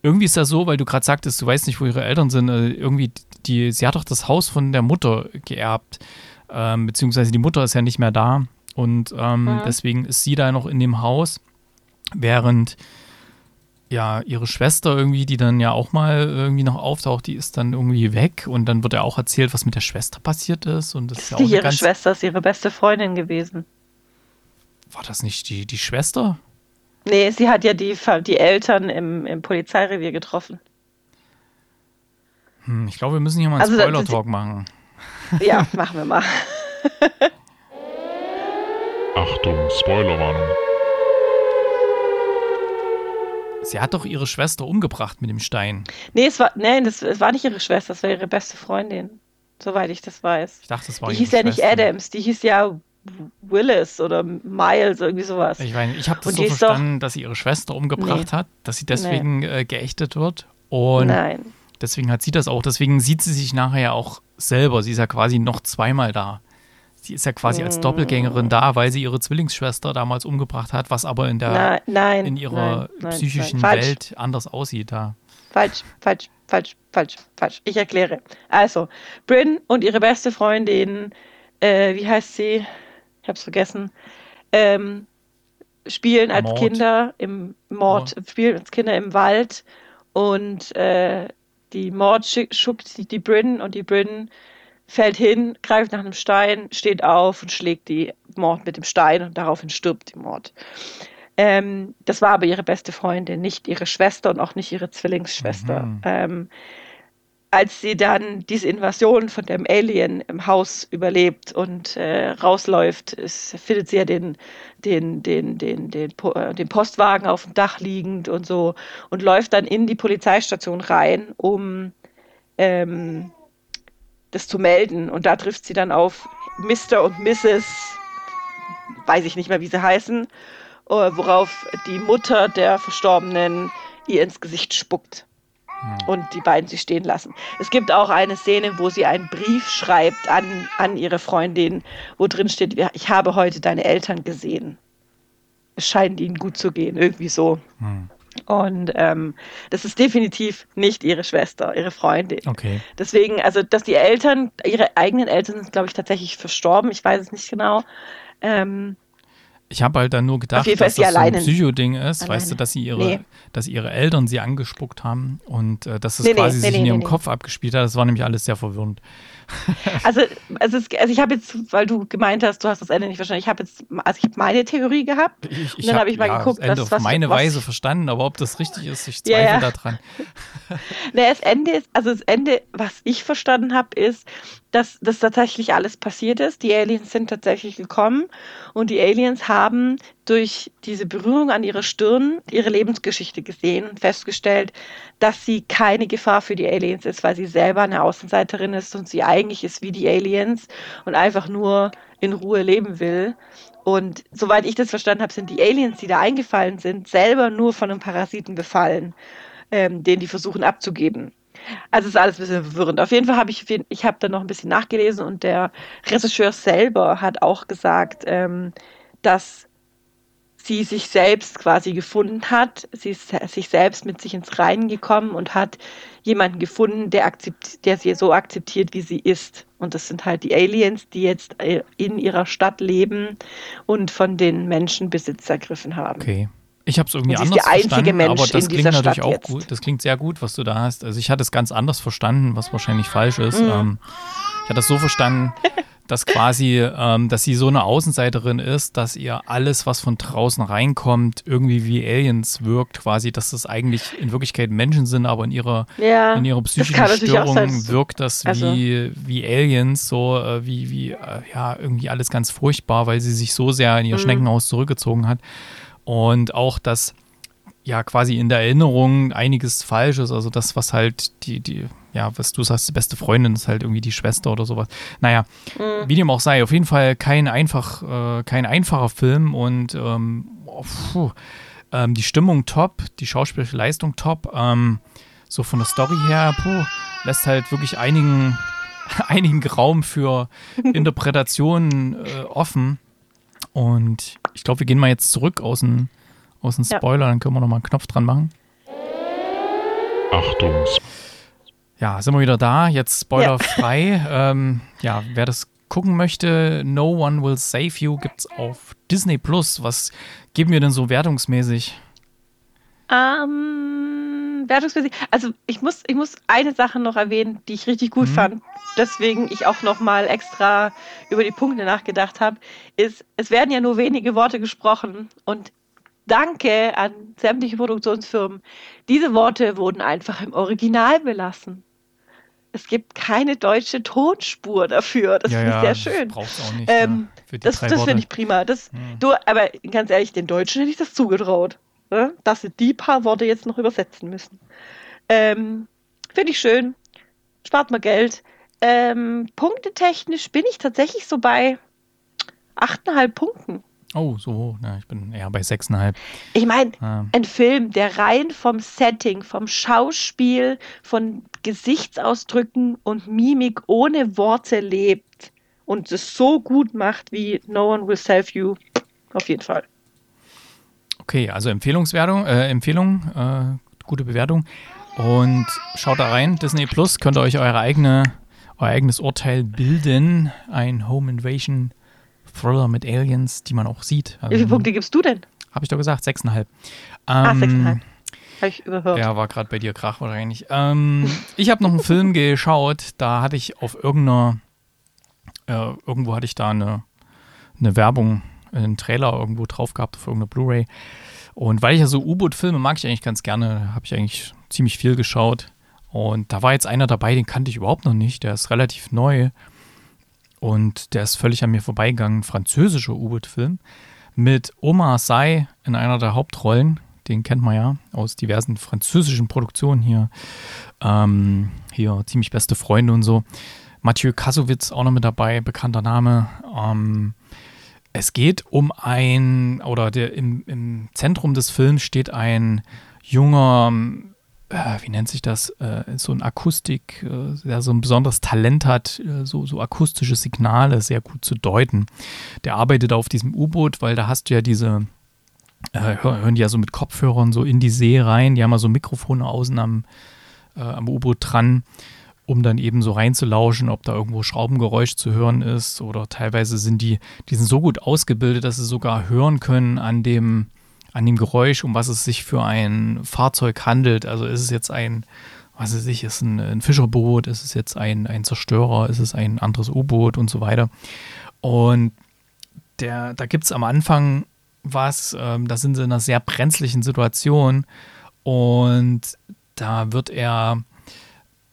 S2: irgendwie ist das so, weil du gerade sagtest, du weißt nicht, wo ihre Eltern sind. Äh, irgendwie, die, sie hat doch das Haus von der Mutter geerbt, ähm, beziehungsweise die Mutter ist ja nicht mehr da. Und ähm, mhm. deswegen ist sie da noch in dem Haus, während ja, ihre Schwester irgendwie, die dann ja auch mal irgendwie noch auftaucht, die ist dann irgendwie weg und dann wird ja auch erzählt, was mit der Schwester passiert ist. Und das ist ja auch
S3: ihre Schwester ist ihre beste Freundin gewesen.
S2: War das nicht die, die Schwester?
S3: Nee, sie hat ja die, die Eltern im, im Polizeirevier getroffen.
S2: Hm, ich glaube, wir müssen hier mal einen also, Spoiler-Talk machen.
S3: Ja, machen wir mal.
S1: Achtung, Spoilerwarnung.
S2: Sie hat doch ihre Schwester umgebracht mit dem Stein.
S3: Nee, es war, nee, das, es war nicht ihre Schwester, es war ihre beste Freundin. Soweit ich das weiß.
S2: Ich dachte, das war
S3: Die hieß ja nicht Adams, die hieß ja Willis oder Miles, irgendwie sowas.
S2: Ich meine, ich habe das so verstanden, doch, dass sie ihre Schwester umgebracht nee, hat, dass sie deswegen nee. äh, geächtet wird. Und Nein. deswegen hat sie das auch. Deswegen sieht sie sich nachher ja auch selber. Sie ist ja quasi noch zweimal da. Sie ist ja quasi als Doppelgängerin da, weil sie ihre Zwillingsschwester damals umgebracht hat, was aber in der
S3: nein, nein,
S2: in ihrer nein, psychischen Welt anders aussieht da.
S3: Falsch, falsch, falsch, falsch, falsch. Ich erkläre. Also, Bryn und ihre beste Freundin, äh, wie heißt sie? Ich hab's vergessen. Ähm, spielen als Mord. Kinder im Mord, Mord, spielen als Kinder im Wald und äh, die Mord schuckt die Bryn und die Bryn fällt hin, greift nach einem Stein, steht auf und schlägt die Mord mit dem Stein und daraufhin stirbt die Mord. Ähm, das war aber ihre beste Freundin, nicht ihre Schwester und auch nicht ihre Zwillingsschwester. Mhm. Ähm, als sie dann diese Invasion von dem Alien im Haus überlebt und äh, rausläuft, ist, findet sie ja den, den, den, den, den, äh, den Postwagen auf dem Dach liegend und so und läuft dann in die Polizeistation rein, um ähm, das zu melden. Und da trifft sie dann auf Mr. und Mrs., weiß ich nicht mehr, wie sie heißen, äh, worauf die Mutter der Verstorbenen ihr ins Gesicht spuckt. Hm. Und die beiden sie stehen lassen. Es gibt auch eine Szene, wo sie einen Brief schreibt an, an ihre Freundin, wo drin steht, ich habe heute deine Eltern gesehen. Es scheint ihnen gut zu gehen, irgendwie so. Hm. Und ähm, das ist definitiv nicht ihre Schwester, ihre Freundin.
S2: Okay.
S3: Deswegen, also, dass die Eltern, ihre eigenen Eltern sind, glaube ich, tatsächlich verstorben. Ich weiß es nicht genau. Ähm,
S2: ich habe halt dann nur gedacht, dass das so ein Psycho-Ding ist, alleine. weißt du, dass sie ihre, nee. dass ihre Eltern sie angespuckt haben und äh, dass es nee, quasi nee, sich in ihrem Kopf abgespielt hat. Das war nämlich alles sehr verwirrend.
S3: Also, also, es, also ich habe jetzt, weil du gemeint hast, du hast das Ende nicht verstanden, ich habe jetzt, also ich habe meine Theorie gehabt
S2: ich, ich und dann habe hab ich mal ja, geguckt, das Ende was, auf meine was, Weise verstanden, aber ob das richtig ist, ich zweifle ja. daran.
S3: Ne, das Ende ist, also das Ende, was ich verstanden habe, ist, dass das tatsächlich alles passiert ist. Die Aliens sind tatsächlich gekommen und die Aliens haben durch diese Berührung an ihrer Stirn ihre Lebensgeschichte gesehen und festgestellt, dass sie keine Gefahr für die Aliens ist, weil sie selber eine Außenseiterin ist und sie eigentlich ist wie die Aliens und einfach nur in Ruhe leben will. Und soweit ich das verstanden habe, sind die Aliens, die da eingefallen sind, selber nur von einem Parasiten befallen, ähm, den die versuchen abzugeben. Also ist alles ein bisschen verwirrend. Auf jeden Fall habe ich, ich habe da noch ein bisschen nachgelesen und der Regisseur selber hat auch gesagt, ähm, dass sie sich selbst quasi gefunden hat. Sie ist sich selbst mit sich ins Reinen gekommen und hat jemanden gefunden, der, der sie so akzeptiert, wie sie ist. Und das sind halt die Aliens, die jetzt äh, in ihrer Stadt leben und von den Menschen Besitz ergriffen haben.
S2: Okay. Ich habe es irgendwie anders verstanden, aber das klingt natürlich Stadt auch jetzt. gut. Das klingt sehr gut, was du da hast. Also ich hatte es ganz anders verstanden, was wahrscheinlich falsch ist. Mhm. Ähm, ich hatte es so verstanden, dass quasi, ähm, dass sie so eine Außenseiterin ist, dass ihr alles, was von draußen reinkommt, irgendwie wie Aliens wirkt, quasi, dass das eigentlich in Wirklichkeit Menschen sind, aber in ihrer, ja, in ihrer psychischen Störung wirkt das also. wie, wie Aliens, so äh, wie, wie, äh, ja, irgendwie alles ganz furchtbar, weil sie sich so sehr in ihr mhm. Schneckenhaus zurückgezogen hat. Und auch, dass ja quasi in der Erinnerung einiges falsch ist, also das, was halt die, die, ja, was du sagst, die beste Freundin ist halt irgendwie die Schwester oder sowas. Naja, mhm. wie dem auch sei, auf jeden Fall kein einfach, äh, kein einfacher Film und ähm, oh, ähm, die Stimmung top, die schauspielerische Leistung top, ähm, so von der Story her, puh, lässt halt wirklich einigen, einigen Raum für Interpretationen äh, offen. Und ich glaube, wir gehen mal jetzt zurück aus dem, aus dem Spoiler, ja. dann können wir nochmal einen Knopf dran machen.
S1: Achtung,
S2: ja, sind wir wieder da, jetzt spoilerfrei. Ja. ähm, ja, wer das gucken möchte, No One Will Save You gibt es auf Disney Plus. Was geben wir denn so wertungsmäßig?
S3: Ähm, wertungsmäßig. Also ich muss, ich muss eine Sache noch erwähnen, die ich richtig gut mhm. fand. Deswegen ich auch noch mal extra über die Punkte nachgedacht habe, ist, es werden ja nur wenige Worte gesprochen und Danke an sämtliche Produktionsfirmen. Diese Worte wurden einfach im Original belassen. Es gibt keine deutsche Tonspur dafür. Das ja, finde ich ja, sehr schön.
S2: Auch nicht. Ähm,
S3: ja, das das finde ich prima. Das, hm. du, aber ganz ehrlich, den Deutschen hätte ich das zugetraut, ne? dass sie die paar Worte jetzt noch übersetzen müssen. Ähm, finde ich schön. Spart mal Geld. Ähm, punktetechnisch bin ich tatsächlich so bei 8,5 Punkten.
S2: Oh, so hoch. Ja, ich bin eher bei 6,5.
S3: Ich meine, ja. ein Film, der rein vom Setting, vom Schauspiel, von Gesichtsausdrücken und Mimik ohne Worte lebt und es so gut macht wie No One Will Save You, auf jeden Fall.
S2: Okay, also Empfehlungswertung, äh, Empfehlung, äh, gute Bewertung. Und schaut da rein, Disney Plus, könnt ihr euch eure eigene, euer eigenes Urteil bilden. Ein Home Invasion Thriller mit Aliens, die man auch sieht.
S3: Wie viele Punkte gibst du denn?
S2: Habe ich doch gesagt, 6,5. Ähm,
S3: ah, 6,5. Habe ich überhört.
S2: Ja, war gerade bei dir Krach wahrscheinlich. Ähm, ich habe noch einen Film geschaut, da hatte ich auf irgendeiner, äh, irgendwo hatte ich da eine, eine Werbung, einen Trailer irgendwo drauf gehabt auf irgendeiner Blu-ray. Und weil ich ja so U-Boot-Filme mag ich eigentlich ganz gerne, habe ich eigentlich ziemlich viel geschaut. Und da war jetzt einer dabei, den kannte ich überhaupt noch nicht. Der ist relativ neu. Und der ist völlig an mir vorbeigegangen. Französischer U-Boot-Film mit Omar Sy in einer der Hauptrollen. Den kennt man ja aus diversen französischen Produktionen hier. Ähm, hier ziemlich beste Freunde und so. Mathieu Kassowitz auch noch mit dabei, bekannter Name. Ähm, es geht um ein, oder der, im, im Zentrum des Films steht ein junger äh, wie nennt sich das, äh, so ein Akustik, äh, der so ein besonderes Talent hat, so, so akustische Signale sehr gut zu deuten. Der arbeitet auf diesem U-Boot, weil da hast du ja diese, hören die ja so mit Kopfhörern so in die See rein, die haben ja so Mikrofone außen am, am U-Boot dran, um dann eben so reinzulauschen, ob da irgendwo Schraubengeräusch zu hören ist oder teilweise sind die, die sind so gut ausgebildet, dass sie sogar hören können an dem, an dem Geräusch, um was es sich für ein Fahrzeug handelt. Also ist es jetzt ein, was weiß ich, ist ein, ein Fischerboot, ist es jetzt ein, ein Zerstörer, ist es ein anderes U-Boot und so weiter. Und der, da gibt es am Anfang was, ähm, da sind sie in einer sehr brenzlichen Situation und da wird er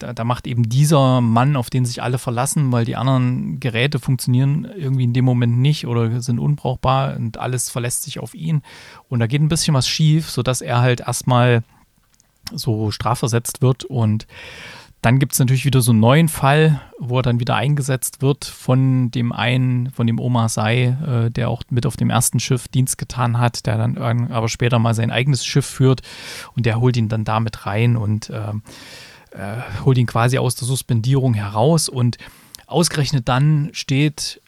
S2: da, da, macht eben dieser Mann, auf den sich alle verlassen, weil die anderen Geräte funktionieren irgendwie in dem Moment nicht oder sind unbrauchbar und alles verlässt sich auf ihn. Und da geht ein bisschen was schief, sodass er halt erstmal so strafversetzt wird. Und dann gibt es natürlich wieder so einen neuen Fall, wo er dann wieder eingesetzt wird von dem einen, von dem Oma Sei, äh, der auch mit auf dem ersten Schiff Dienst getan hat, der dann aber später mal sein eigenes Schiff führt. Und der holt ihn dann damit rein. Und äh, äh, holt ihn quasi aus der Suspendierung heraus und ausgerechnet dann steht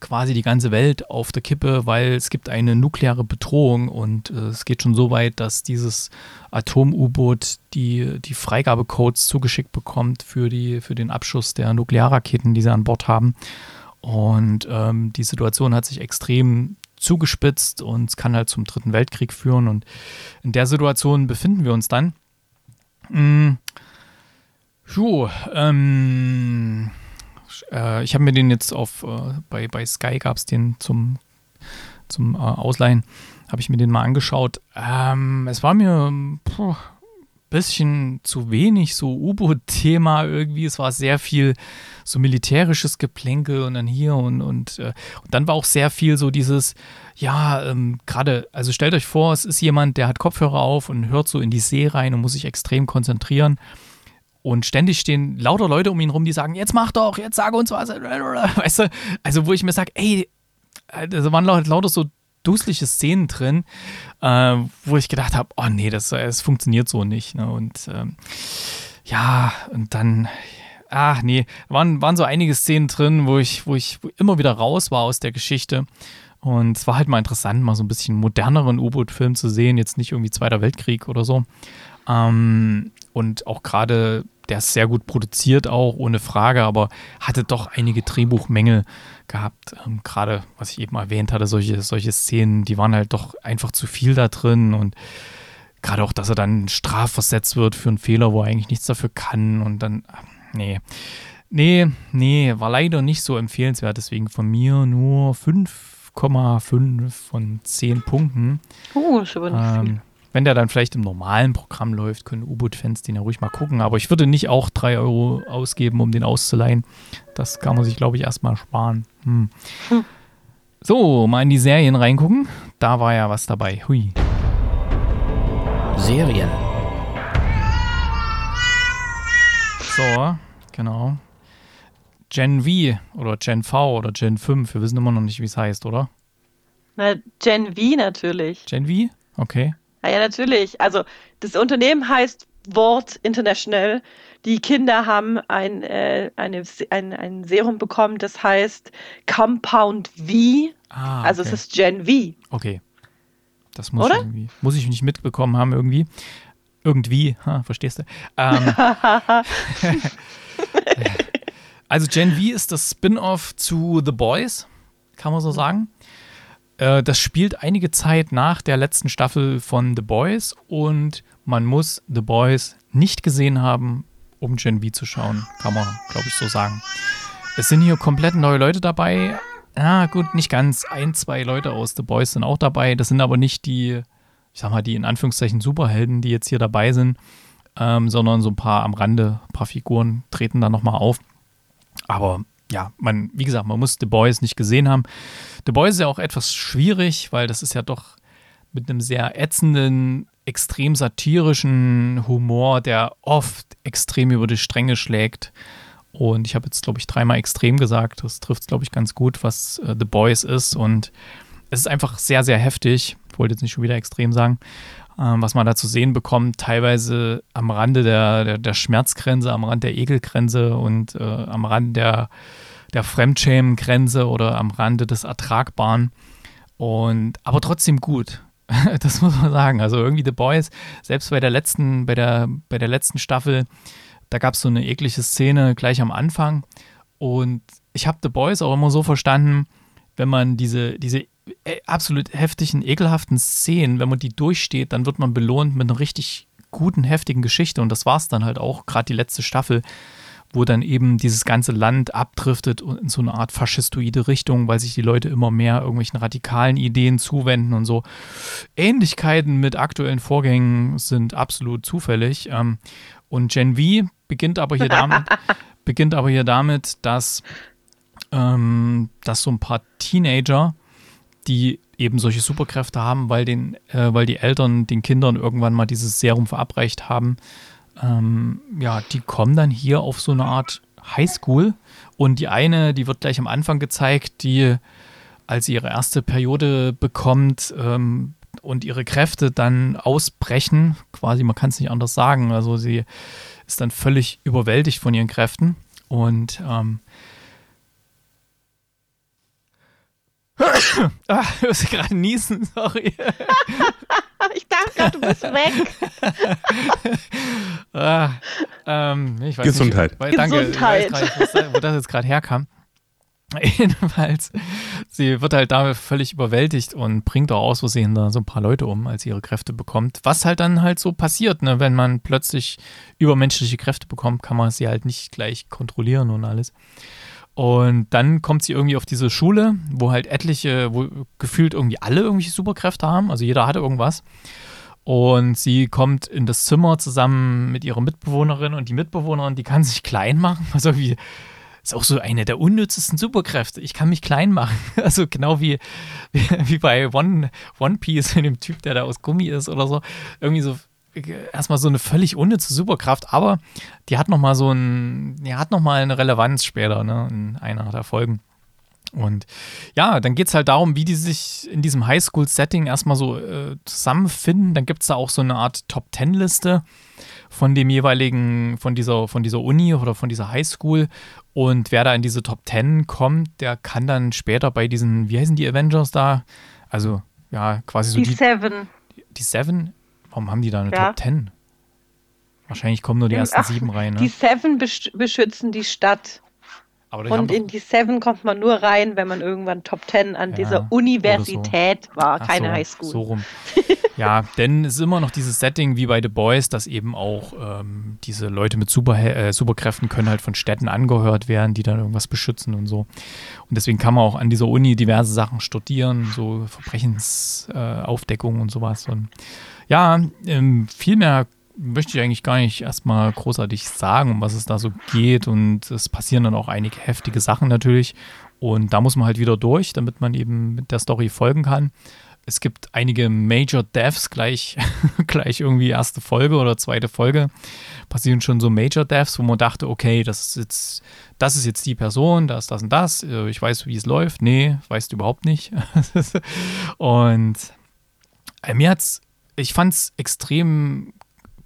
S2: quasi die ganze Welt auf der Kippe, weil es gibt eine nukleare Bedrohung und äh, es geht schon so weit, dass dieses Atom-U-Boot die, die Freigabecodes zugeschickt bekommt für, die, für den Abschuss der Nuklearraketen, die sie an Bord haben. Und ähm, die Situation hat sich extrem zugespitzt und es kann halt zum Dritten Weltkrieg führen. Und in der Situation befinden wir uns dann. Mmh Jo, ähm, äh, ich habe mir den jetzt auf, äh, bei, bei Sky gab es den zum, zum äh, Ausleihen, habe ich mir den mal angeschaut. Ähm, es war mir ein bisschen zu wenig so U-Boot-Thema irgendwie. Es war sehr viel so militärisches Geplänkel und dann hier und, und, äh, und dann war auch sehr viel so dieses, ja, ähm, gerade, also stellt euch vor, es ist jemand, der hat Kopfhörer auf und hört so in die See rein und muss sich extrem konzentrieren. Und ständig stehen lauter Leute um ihn rum, die sagen, jetzt mach doch, jetzt sag uns was. Weißt du, also wo ich mir sage, ey, da waren lauter so dusselige Szenen drin, äh, wo ich gedacht habe, oh nee, das, das funktioniert so nicht. Ne? Und ähm, ja, und dann, ach nee, waren, waren so einige Szenen drin, wo ich, wo ich immer wieder raus war aus der Geschichte. Und es war halt mal interessant, mal so ein bisschen moderneren U-Boot-Film zu sehen, jetzt nicht irgendwie Zweiter Weltkrieg oder so. Ähm, und auch gerade der ist sehr gut produziert auch, ohne Frage, aber hatte doch einige Drehbuchmängel gehabt. Ähm, Gerade, was ich eben erwähnt hatte, solche, solche Szenen, die waren halt doch einfach zu viel da drin und gerade auch, dass er dann strafversetzt wird für einen Fehler, wo er eigentlich nichts dafür kann und dann, nee. Nee, nee, war leider nicht so empfehlenswert, deswegen von mir nur 5,5 von 10 Punkten.
S3: Oh, ist aber nicht ähm, viel.
S2: Wenn der dann vielleicht im normalen Programm läuft, können U-Boot-Fans den ja ruhig mal gucken. Aber ich würde nicht auch 3 Euro ausgeben, um den auszuleihen. Das kann man sich, glaube ich, erstmal sparen. Hm. Hm. So, mal in die Serien reingucken. Da war ja was dabei. Hui.
S5: Serien.
S2: So, genau. Gen V oder Gen V oder Gen 5. Wir wissen immer noch nicht, wie es heißt, oder?
S3: Na, Gen V natürlich.
S2: Gen V? Okay.
S3: Ja, ja, natürlich. Also das Unternehmen heißt Wort International. Die Kinder haben ein, äh, eine, ein, ein Serum bekommen, das heißt Compound V. Ah, okay. Also es ist Gen V.
S2: Okay. Das muss, Oder? Ich irgendwie, muss ich nicht mitbekommen haben irgendwie. Irgendwie, ha, verstehst du? Ähm, also Gen V ist das Spin-off zu The Boys, kann man so sagen. Äh, das spielt einige Zeit nach der letzten Staffel von The Boys und man muss The Boys nicht gesehen haben, um Gen V zu schauen, kann man, glaube ich, so sagen. Es sind hier komplett neue Leute dabei. Ja, gut, nicht ganz. Ein, zwei Leute aus The Boys sind auch dabei. Das sind aber nicht die, ich sag mal, die in Anführungszeichen Superhelden, die jetzt hier dabei sind, ähm, sondern so ein paar am Rande, ein paar Figuren treten da nochmal auf. Aber ja, man, wie gesagt, man muss The Boys nicht gesehen haben. The Boys ist ja auch etwas schwierig, weil das ist ja doch mit einem sehr ätzenden, extrem satirischen Humor, der oft extrem über die Stränge schlägt. Und ich habe jetzt, glaube ich, dreimal extrem gesagt. Das trifft, glaube ich, ganz gut, was äh, The Boys ist. Und es ist einfach sehr, sehr heftig. Ich wollte jetzt nicht schon wieder extrem sagen. Ähm, was man da zu sehen bekommt, teilweise am Rande der, der, der Schmerzgrenze, am Rand der Ekelgrenze und äh, am Rand der, der Fremdschämengrenze oder am Rande des Ertragbaren. Und aber trotzdem gut. das muss man sagen. Also irgendwie The Boys, selbst bei der letzten, bei der, bei der letzten Staffel, da gab es so eine eklige Szene gleich am Anfang. Und ich habe The Boys auch immer so verstanden, wenn man diese, diese absolut heftigen, ekelhaften Szenen, wenn man die durchsteht, dann wird man belohnt mit einer richtig guten, heftigen Geschichte. Und das war es dann halt auch, gerade die letzte Staffel, wo dann eben dieses ganze Land abdriftet in so eine Art faschistoide Richtung, weil sich die Leute immer mehr irgendwelchen radikalen Ideen zuwenden und so. Ähnlichkeiten mit aktuellen Vorgängen sind absolut zufällig. Ähm, und Gen V beginnt aber hier damit, beginnt aber hier damit, dass, ähm, dass so ein paar Teenager die eben solche Superkräfte haben, weil, den, äh, weil die Eltern den Kindern irgendwann mal dieses Serum verabreicht haben. Ähm, ja, die kommen dann hier auf so eine Art Highschool und die eine, die wird gleich am Anfang gezeigt, die als sie ihre erste Periode bekommt ähm, und ihre Kräfte dann ausbrechen, quasi, man kann es nicht anders sagen, also sie ist dann völlig überwältigt von ihren Kräften. Und ähm, ah, du musst gerade niesen, sorry.
S3: ich dachte gerade, du bist weg.
S2: ah, ähm, ich weiß
S4: Gesundheit.
S2: Nicht, weil, danke, Gesundheit. Grad, wo das jetzt gerade herkam. Jedenfalls, sie wird halt damit völlig überwältigt und bringt auch aus Versehen da so ein paar Leute um, als sie ihre Kräfte bekommt. Was halt dann halt so passiert, ne? wenn man plötzlich übermenschliche Kräfte bekommt, kann man sie halt nicht gleich kontrollieren und alles. Und dann kommt sie irgendwie auf diese Schule, wo halt etliche, wo gefühlt irgendwie alle irgendwelche Superkräfte haben. Also jeder hatte irgendwas. Und sie kommt in das Zimmer zusammen mit ihrer Mitbewohnerin und die Mitbewohnerin, die kann sich klein machen. Also irgendwie ist auch so eine der unnützesten Superkräfte. Ich kann mich klein machen. Also genau wie, wie, wie bei One, One Piece, dem Typ, der da aus Gummi ist oder so. Irgendwie so erstmal so eine völlig unnütze Superkraft, aber die hat nochmal so ein, die hat nochmal eine Relevanz später, ne, in einer der Folgen. Und ja, dann geht es halt darum, wie die sich in diesem Highschool-Setting erstmal so äh, zusammenfinden. Dann gibt es da auch so eine Art Top-Ten-Liste von dem jeweiligen, von dieser, von dieser Uni oder von dieser Highschool. Und wer da in diese Top Ten kommt, der kann dann später bei diesen, wie heißen die Avengers da? Also, ja, quasi so
S3: die. Die Seven.
S2: Die Seven? Warum haben die da eine ja. Top 10? Wahrscheinlich kommen nur die ersten Ach, sieben rein. Ne?
S3: Die Seven beschützen die Stadt. Und in die Seven kommt man nur rein, wenn man irgendwann Top Ten an ja, dieser Universität so. war, keine so, Highschool.
S2: So rum. ja, denn es ist immer noch dieses Setting wie bei The Boys, dass eben auch ähm, diese Leute mit Super, äh, Superkräften können halt von Städten angehört werden, die dann irgendwas beschützen und so. Und deswegen kann man auch an dieser Uni diverse Sachen studieren, so Verbrechensaufdeckung äh, und sowas. Und ja, ähm, viel mehr möchte ich eigentlich gar nicht erstmal großartig sagen, um was es da so geht. Und es passieren dann auch einige heftige Sachen natürlich. Und da muss man halt wieder durch, damit man eben mit der Story folgen kann. Es gibt einige Major Deaths gleich, gleich irgendwie erste Folge oder zweite Folge. Passieren schon so Major Deaths, wo man dachte, okay, das ist jetzt, das ist jetzt die Person, das, das und das. Ich weiß, wie es läuft. Nee, weißt du überhaupt nicht. und äh, mir hat's, ich fand es extrem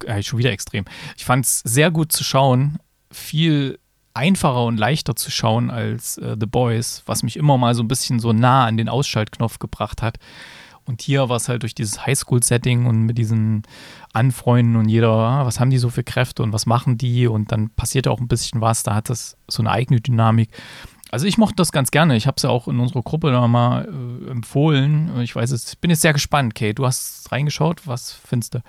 S2: äh, schon wieder extrem. Ich fand es sehr gut zu schauen, viel einfacher und leichter zu schauen als äh, The Boys, was mich immer mal so ein bisschen so nah an den Ausschaltknopf gebracht hat. Und hier war es halt durch dieses Highschool-Setting und mit diesen Anfreunden und jeder, ah, was haben die so für Kräfte und was machen die und dann passiert auch ein bisschen was, da hat das so eine eigene Dynamik. Also ich mochte das ganz gerne. Ich habe es ja auch in unserer Gruppe da mal äh, empfohlen. Ich weiß es, ich bin jetzt sehr gespannt, Kate. Du hast reingeschaut, was findest du?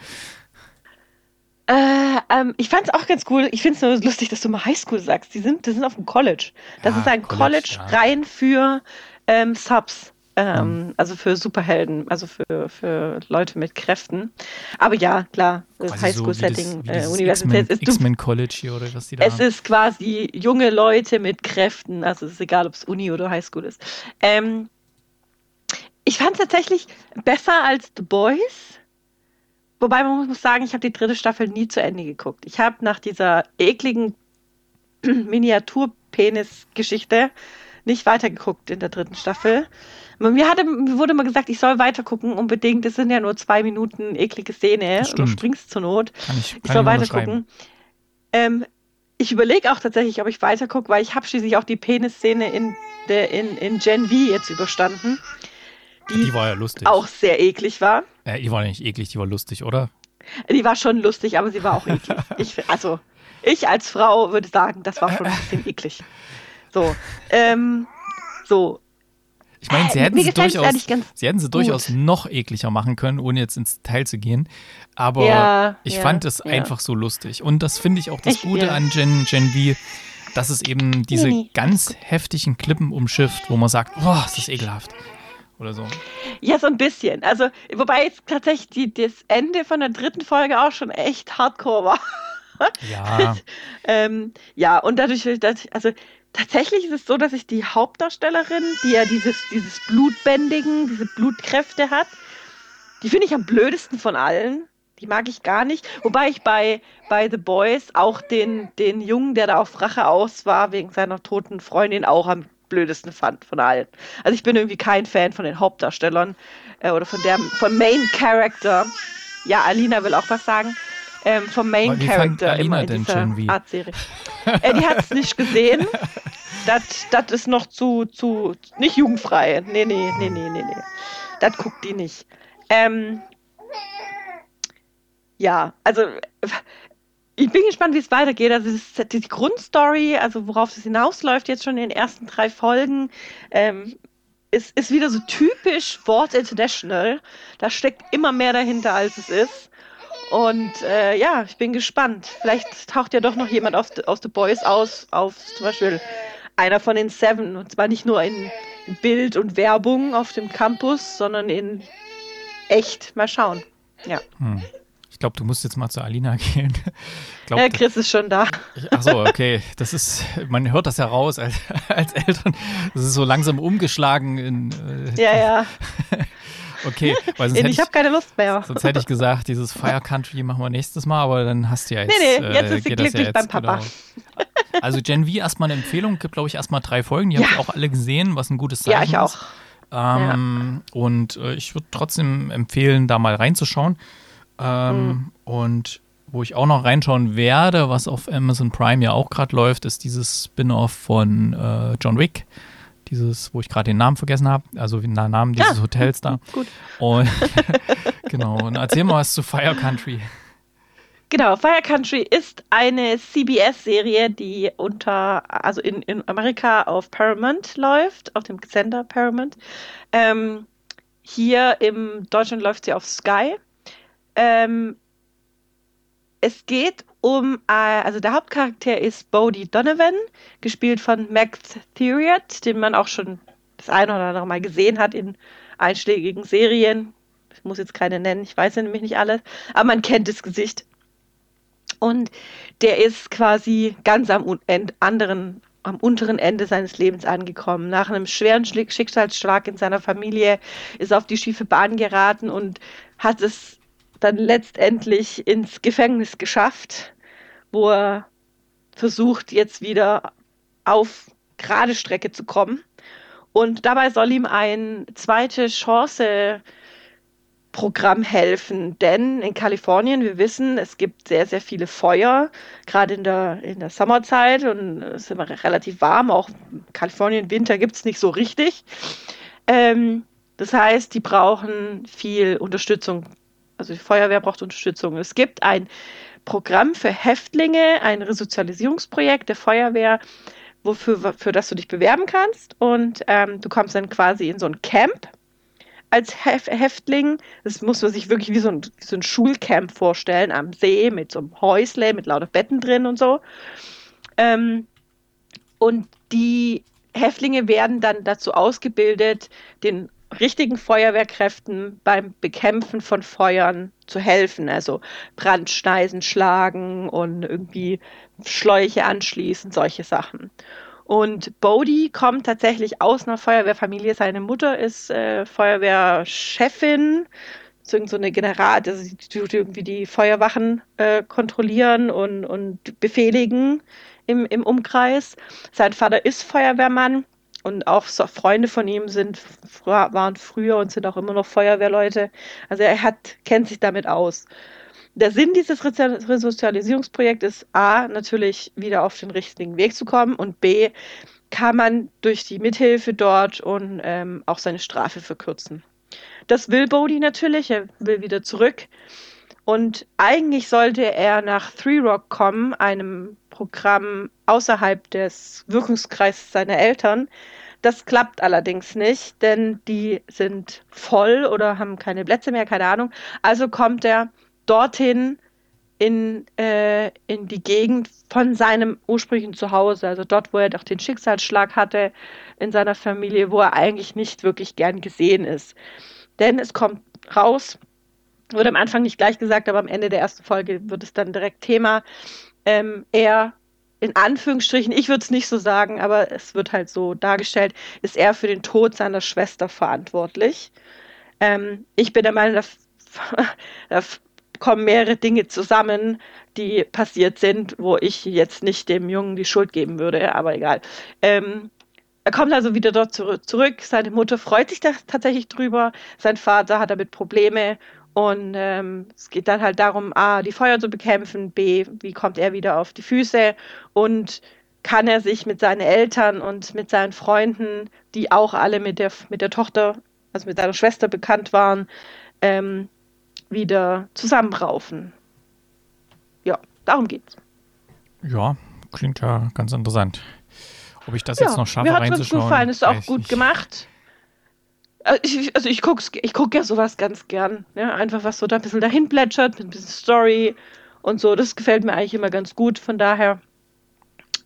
S3: Äh, ähm, ich fand es auch ganz cool. Ich finde es nur lustig, dass du mal Highschool sagst. Die sind, die sind auf dem College. Das ja, ist ein College, College ja. rein für ähm, Subs. Ähm, mhm. Also für Superhelden, also für, für Leute mit Kräften. Aber ja, klar, das Highschool-Setting, so äh, Universität ist
S2: X-Men College hier oder was die
S3: da Es haben. ist quasi junge Leute mit Kräften, also es ist egal, ob es Uni oder Highschool ist. Ähm, ich fand es tatsächlich besser als The Boys Wobei man muss sagen, ich habe die dritte Staffel nie zu Ende geguckt. Ich habe nach dieser ekligen Miniaturpenis-Geschichte nicht weitergeguckt in der dritten Staffel. Mir, hatte, mir wurde mal gesagt, ich soll weitergucken, unbedingt. Das sind ja nur zwei Minuten eklige Szene und du springst zur Not. Kann ich, kann ich soll weitergucken. Ähm, ich überlege auch tatsächlich, ob ich weitergucke, weil ich habe schließlich auch die Penis-Szene in, in, in Gen V jetzt überstanden
S2: die, die war ja lustig.
S3: auch sehr eklig war.
S2: Äh, die war nicht eklig, die war lustig, oder?
S3: Die war schon lustig, aber sie war auch eklig. ich, also, ich als Frau würde sagen, das war schon ein bisschen eklig. So, ähm, so.
S2: Ich meine, sie hätten sie durchaus, sie hätten sie durchaus noch ekliger machen können, ohne jetzt ins Detail zu gehen. Aber ja, ich ja, fand es ja. einfach so lustig. Und das finde ich auch das ich, Gute an Gen, Gen V, dass es eben diese nee, ganz heftigen Klippen umschifft, wo man sagt, boah, ist das ekelhaft oder so.
S3: Ja, so ein bisschen. Also, wobei jetzt tatsächlich die, das Ende von der dritten Folge auch schon echt hardcore war.
S2: Ja.
S3: ähm, ja, und dadurch, also tatsächlich ist es so, dass ich die Hauptdarstellerin, die ja dieses, dieses Blutbändigen, diese Blutkräfte hat, die finde ich am blödesten von allen. Die mag ich gar nicht. Wobei ich bei, bei The Boys auch den, den Jungen, der da auf Rache aus war, wegen seiner toten Freundin, auch am blödesten fand von allen. Also ich bin irgendwie kein Fan von den Hauptdarstellern äh, oder von der vom Main Character. Ja, Alina will auch was sagen. Ähm, vom Main Wie Character
S2: immer in dieser
S3: Art Serie. äh, die hat es nicht gesehen. Das ist noch zu, zu, nicht jugendfrei. Nee, nee, nee, nee, nee, nee. Das guckt die nicht. Ähm, ja, also ich bin gespannt, wie es weitergeht. Also die Grundstory, also worauf es hinausläuft, jetzt schon in den ersten drei Folgen, ähm, ist, ist wieder so typisch Wort International. Da steckt immer mehr dahinter, als es ist. Und äh, ja, ich bin gespannt. Vielleicht taucht ja doch noch jemand aus, aus The Boys aus, auf zum Beispiel einer von den Seven. Und zwar nicht nur in Bild und Werbung auf dem Campus, sondern in echt. Mal schauen. Ja. Hm
S2: glaube, du musst jetzt mal zu Alina gehen.
S3: Glaub, ja, Chris ist schon da.
S2: Achso, okay. Das ist, man hört das ja raus als, als Eltern. Das ist so langsam umgeschlagen in.
S3: Äh, ja, ja.
S2: Okay, weil sonst
S3: ich, ich habe keine Lust mehr.
S2: Sonst hätte ich gesagt, dieses Fire Country machen wir nächstes Mal, aber dann hast du ja jetzt. Nee,
S3: nee, jetzt äh, ist sie glücklich ja beim Papa.
S2: Genau. Also Gen V erstmal eine Empfehlung, gibt glaube ich erstmal drei Folgen, die ja. habe ich auch alle gesehen, was ein gutes Zeichen ist. Ja, ich auch. Ähm, ja. Und äh, ich würde trotzdem empfehlen, da mal reinzuschauen. Ähm, mhm. Und wo ich auch noch reinschauen werde, was auf Amazon Prime ja auch gerade läuft, ist dieses Spin-off von äh, John Wick. Dieses, wo ich gerade den Namen vergessen habe, also den Namen dieses ja. Hotels da.
S3: Gut.
S2: Und genau, und erzähl mal was zu Fire Country.
S3: Genau, Fire Country ist eine CBS-Serie, die unter, also in, in Amerika auf Paramount läuft, auf dem Sender Paramount. Ähm, hier im Deutschland läuft sie auf Sky. Ähm, es geht um, äh, also der Hauptcharakter ist Bodie Donovan, gespielt von Max Theriot, den man auch schon das eine oder andere Mal gesehen hat in einschlägigen Serien. Ich muss jetzt keine nennen, ich weiß ja nämlich nicht alles, aber man kennt das Gesicht. Und der ist quasi ganz am anderen, am unteren Ende seines Lebens angekommen. Nach einem schweren Schicksalsschlag in seiner Familie ist er auf die schiefe Bahn geraten und hat es dann letztendlich ins Gefängnis geschafft, wo er versucht, jetzt wieder auf gerade Strecke zu kommen. Und dabei soll ihm ein zweite Chance Programm helfen. Denn in Kalifornien, wir wissen, es gibt sehr, sehr viele Feuer, gerade in der, in der Sommerzeit und es ist immer relativ warm. Auch Kalifornien Winter gibt es nicht so richtig. Ähm, das heißt, die brauchen viel Unterstützung. Also die Feuerwehr braucht Unterstützung. Es gibt ein Programm für Häftlinge, ein Resozialisierungsprojekt der Feuerwehr, wofür für das du dich bewerben kannst. Und ähm, du kommst dann quasi in so ein Camp als Häftling. Das muss man sich wirklich wie so ein, wie so ein Schulcamp vorstellen, am See mit so einem Häusle, mit lauter Betten drin und so. Ähm, und die Häftlinge werden dann dazu ausgebildet, den richtigen Feuerwehrkräften beim Bekämpfen von Feuern zu helfen. Also Brandschneisen schlagen und irgendwie Schläuche anschließen, solche Sachen. Und Bodie kommt tatsächlich aus einer Feuerwehrfamilie. Seine Mutter ist äh, Feuerwehrchefin, so eine General, also die tut irgendwie die Feuerwachen äh, kontrollieren und, und befehligen im, im Umkreis. Sein Vater ist Feuerwehrmann und auch so Freunde von ihm sind waren früher und sind auch immer noch Feuerwehrleute. Also er hat kennt sich damit aus der Sinn dieses Resozialisierungsprojekts ist A, natürlich wieder auf den richtigen Weg zu kommen und B, kann man durch die Mithilfe dort und ähm, auch seine Strafe verkürzen. Das will Bodhi natürlich, er will wieder zurück. Und eigentlich sollte er nach Three Rock kommen, einem Programm außerhalb des Wirkungskreises seiner Eltern. Das klappt allerdings nicht, denn die sind voll oder haben keine Plätze mehr, keine Ahnung. Also kommt er dorthin in, äh, in die Gegend von seinem ursprünglichen Zuhause, also dort, wo er doch den Schicksalsschlag hatte in seiner Familie, wo er eigentlich nicht wirklich gern gesehen ist. Denn es kommt raus, wurde am Anfang nicht gleich gesagt, aber am Ende der ersten Folge wird es dann direkt Thema. Ähm, er, in Anführungsstrichen, ich würde es nicht so sagen, aber es wird halt so dargestellt, ist er für den Tod seiner Schwester verantwortlich. Ähm, ich bin der Meinung, dass da kommen mehrere Dinge zusammen, die passiert sind, wo ich jetzt nicht dem Jungen die Schuld geben würde, aber egal. Ähm, er kommt also wieder dort zurück. Seine Mutter freut sich da tatsächlich drüber. Sein Vater hat damit Probleme. Und ähm, es geht dann halt darum, A, die Feuer zu bekämpfen, B, wie kommt er wieder auf die Füße und kann er sich mit seinen Eltern und mit seinen Freunden, die auch alle mit der, mit der Tochter, also mit seiner Schwester bekannt waren, ähm, wieder zusammenraufen. Ja, darum geht's.
S2: Ja, klingt ja ganz interessant. Ob ich das ja, jetzt noch schaffe,
S3: mir hat es gut gefallen, ist auch gut nicht. gemacht. Also ich, also ich gucke ich guck ja sowas ganz gern. Ja? Einfach was so da ein bisschen dahin plätschert, mit ein bisschen Story und so. Das gefällt mir eigentlich immer ganz gut. Von daher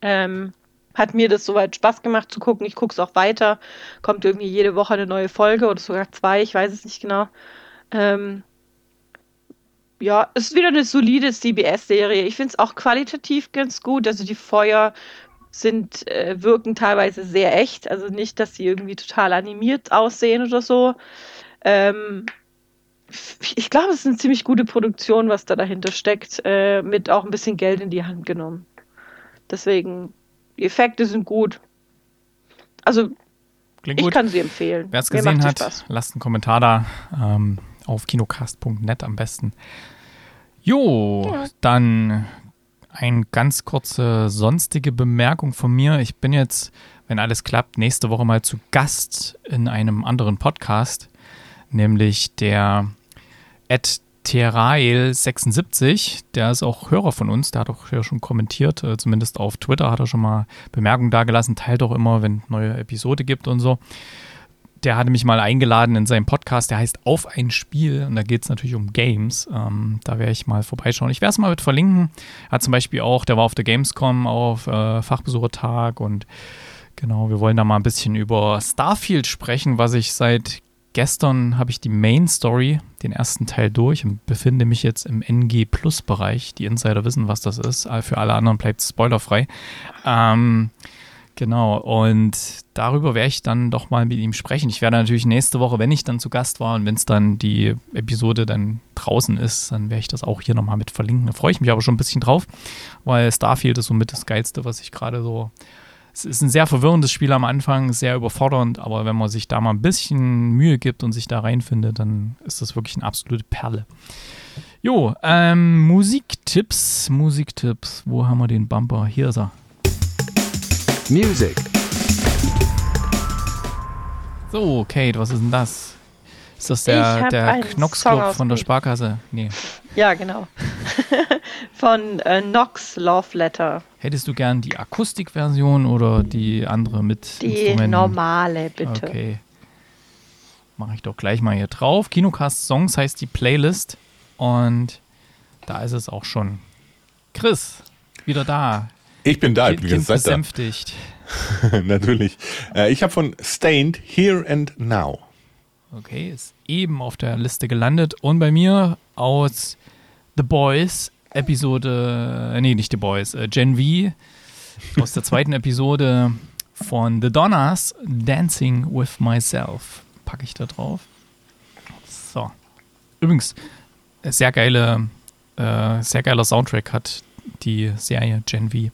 S3: ähm, hat mir das soweit Spaß gemacht zu gucken. Ich gucke es auch weiter. Kommt irgendwie jede Woche eine neue Folge oder sogar zwei, ich weiß es nicht genau. Ähm, ja, es ist wieder eine solide CBS-Serie. Ich finde es auch qualitativ ganz gut. Also die Feuer sind, äh, wirken teilweise sehr echt. Also nicht, dass sie irgendwie total animiert aussehen oder so. Ähm, ich glaube, es ist eine ziemlich gute Produktion, was da dahinter steckt, äh, mit auch ein bisschen Geld in die Hand genommen. Deswegen, die Effekte sind gut. Also, Klingt ich gut. kann sie empfehlen.
S2: Wer es gesehen hat, Spaß. lasst einen Kommentar da ähm, auf kinocast.net am besten. Jo, ja. dann eine ganz kurze sonstige Bemerkung von mir. Ich bin jetzt, wenn alles klappt, nächste Woche mal zu Gast in einem anderen Podcast, nämlich der Ed Terail76, der ist auch Hörer von uns, der hat auch ja schon kommentiert, äh, zumindest auf Twitter hat er schon mal Bemerkungen dagelassen, teilt auch immer, wenn neue Episode gibt und so. Der hatte mich mal eingeladen in seinem Podcast, der heißt Auf ein Spiel und da geht es natürlich um Games. Ähm, da werde ich mal vorbeischauen. Ich werde es mal mit verlinken. Er hat zum Beispiel auch, der war auf der Gamescom auf äh, Fachbesuchertag und genau, wir wollen da mal ein bisschen über Starfield sprechen, was ich seit gestern habe ich die Main Story, den ersten Teil durch und befinde mich jetzt im NG Plus Bereich. Die Insider wissen, was das ist. Für alle anderen bleibt es spoilerfrei. Ähm, genau, und darüber werde ich dann doch mal mit ihm sprechen. Ich werde natürlich nächste Woche, wenn ich dann zu Gast war und wenn es dann die Episode dann draußen ist, dann werde ich das auch hier nochmal mit verlinken. Da freue ich mich aber schon ein bisschen drauf, weil Starfield ist somit das Geilste, was ich gerade so es ist ein sehr verwirrendes Spiel am Anfang, sehr überfordernd, aber wenn man sich da mal ein bisschen Mühe gibt und sich da reinfindet, dann ist das wirklich eine absolute Perle. Jo, ähm, Musiktipps, Musiktipps. Wo haben wir den Bumper? Hier ist er. Music. So, Kate, was ist denn das? Ist das der, der Knox-Club von der Sparkasse? Nee.
S3: Ja, genau. von äh, Knox Love Letter.
S2: Hättest du gern die Akustikversion oder die andere mit
S3: Die Instrumenten? normale, bitte. Okay.
S2: Mache ich doch gleich mal hier drauf. Kinocast Songs heißt die Playlist und da ist es auch schon. Chris, wieder da.
S4: Ich bin da, ich
S2: bin kind besänftigt.
S4: Natürlich. Äh, ich habe von Stained Here and Now.
S2: Okay, ist eben auf der Liste gelandet und bei mir aus The Boys Episode, äh, nee, nicht The Boys, äh, Gen V aus der zweiten Episode von The Donners, Dancing with Myself, packe ich da drauf. So. Übrigens, sehr geile, äh, sehr geiler Soundtrack hat die Serie Gen V.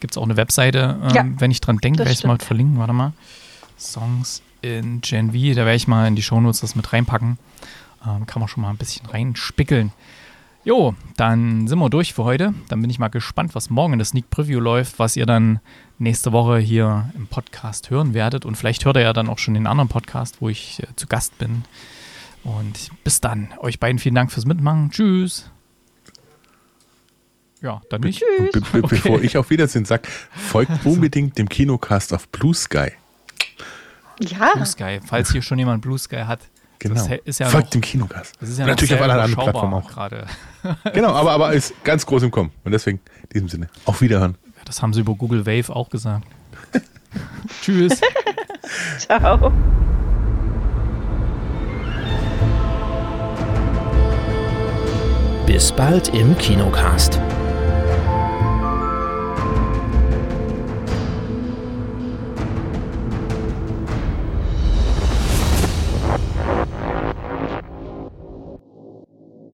S2: Gibt es auch eine Webseite, ähm, ja, wenn ich dran denke, werde ich mal verlinken. Warte mal. Songs in Gen V, da werde ich mal in die Shownotes das mit reinpacken. Ähm, kann man schon mal ein bisschen reinspickeln. Jo, dann sind wir durch für heute. Dann bin ich mal gespannt, was morgen in der Sneak Preview läuft, was ihr dann nächste Woche hier im Podcast hören werdet. Und vielleicht hört ihr ja dann auch schon den anderen Podcast, wo ich äh, zu Gast bin. Und bis dann. Euch beiden vielen Dank fürs Mitmachen. Tschüss. Ja, dann nicht.
S4: Tschüss. Be be okay. Bevor ich auf Wiedersehen sage, folgt unbedingt dem Kinocast auf Blue Sky.
S2: Ja. Blue Sky, falls hier schon jemand Blue Sky hat.
S4: Genau. Ja Folgt noch, dem Kinogast.
S2: Das ist ja natürlich auf allen anderen Plattformen auch.
S4: Gerade. genau, aber, aber ist ganz groß im Kommen. Und deswegen, in diesem Sinne, auf Wiederhören.
S2: Ja, das haben sie über Google Wave auch gesagt. Tschüss.
S3: Ciao.
S5: Bis bald im Kinocast.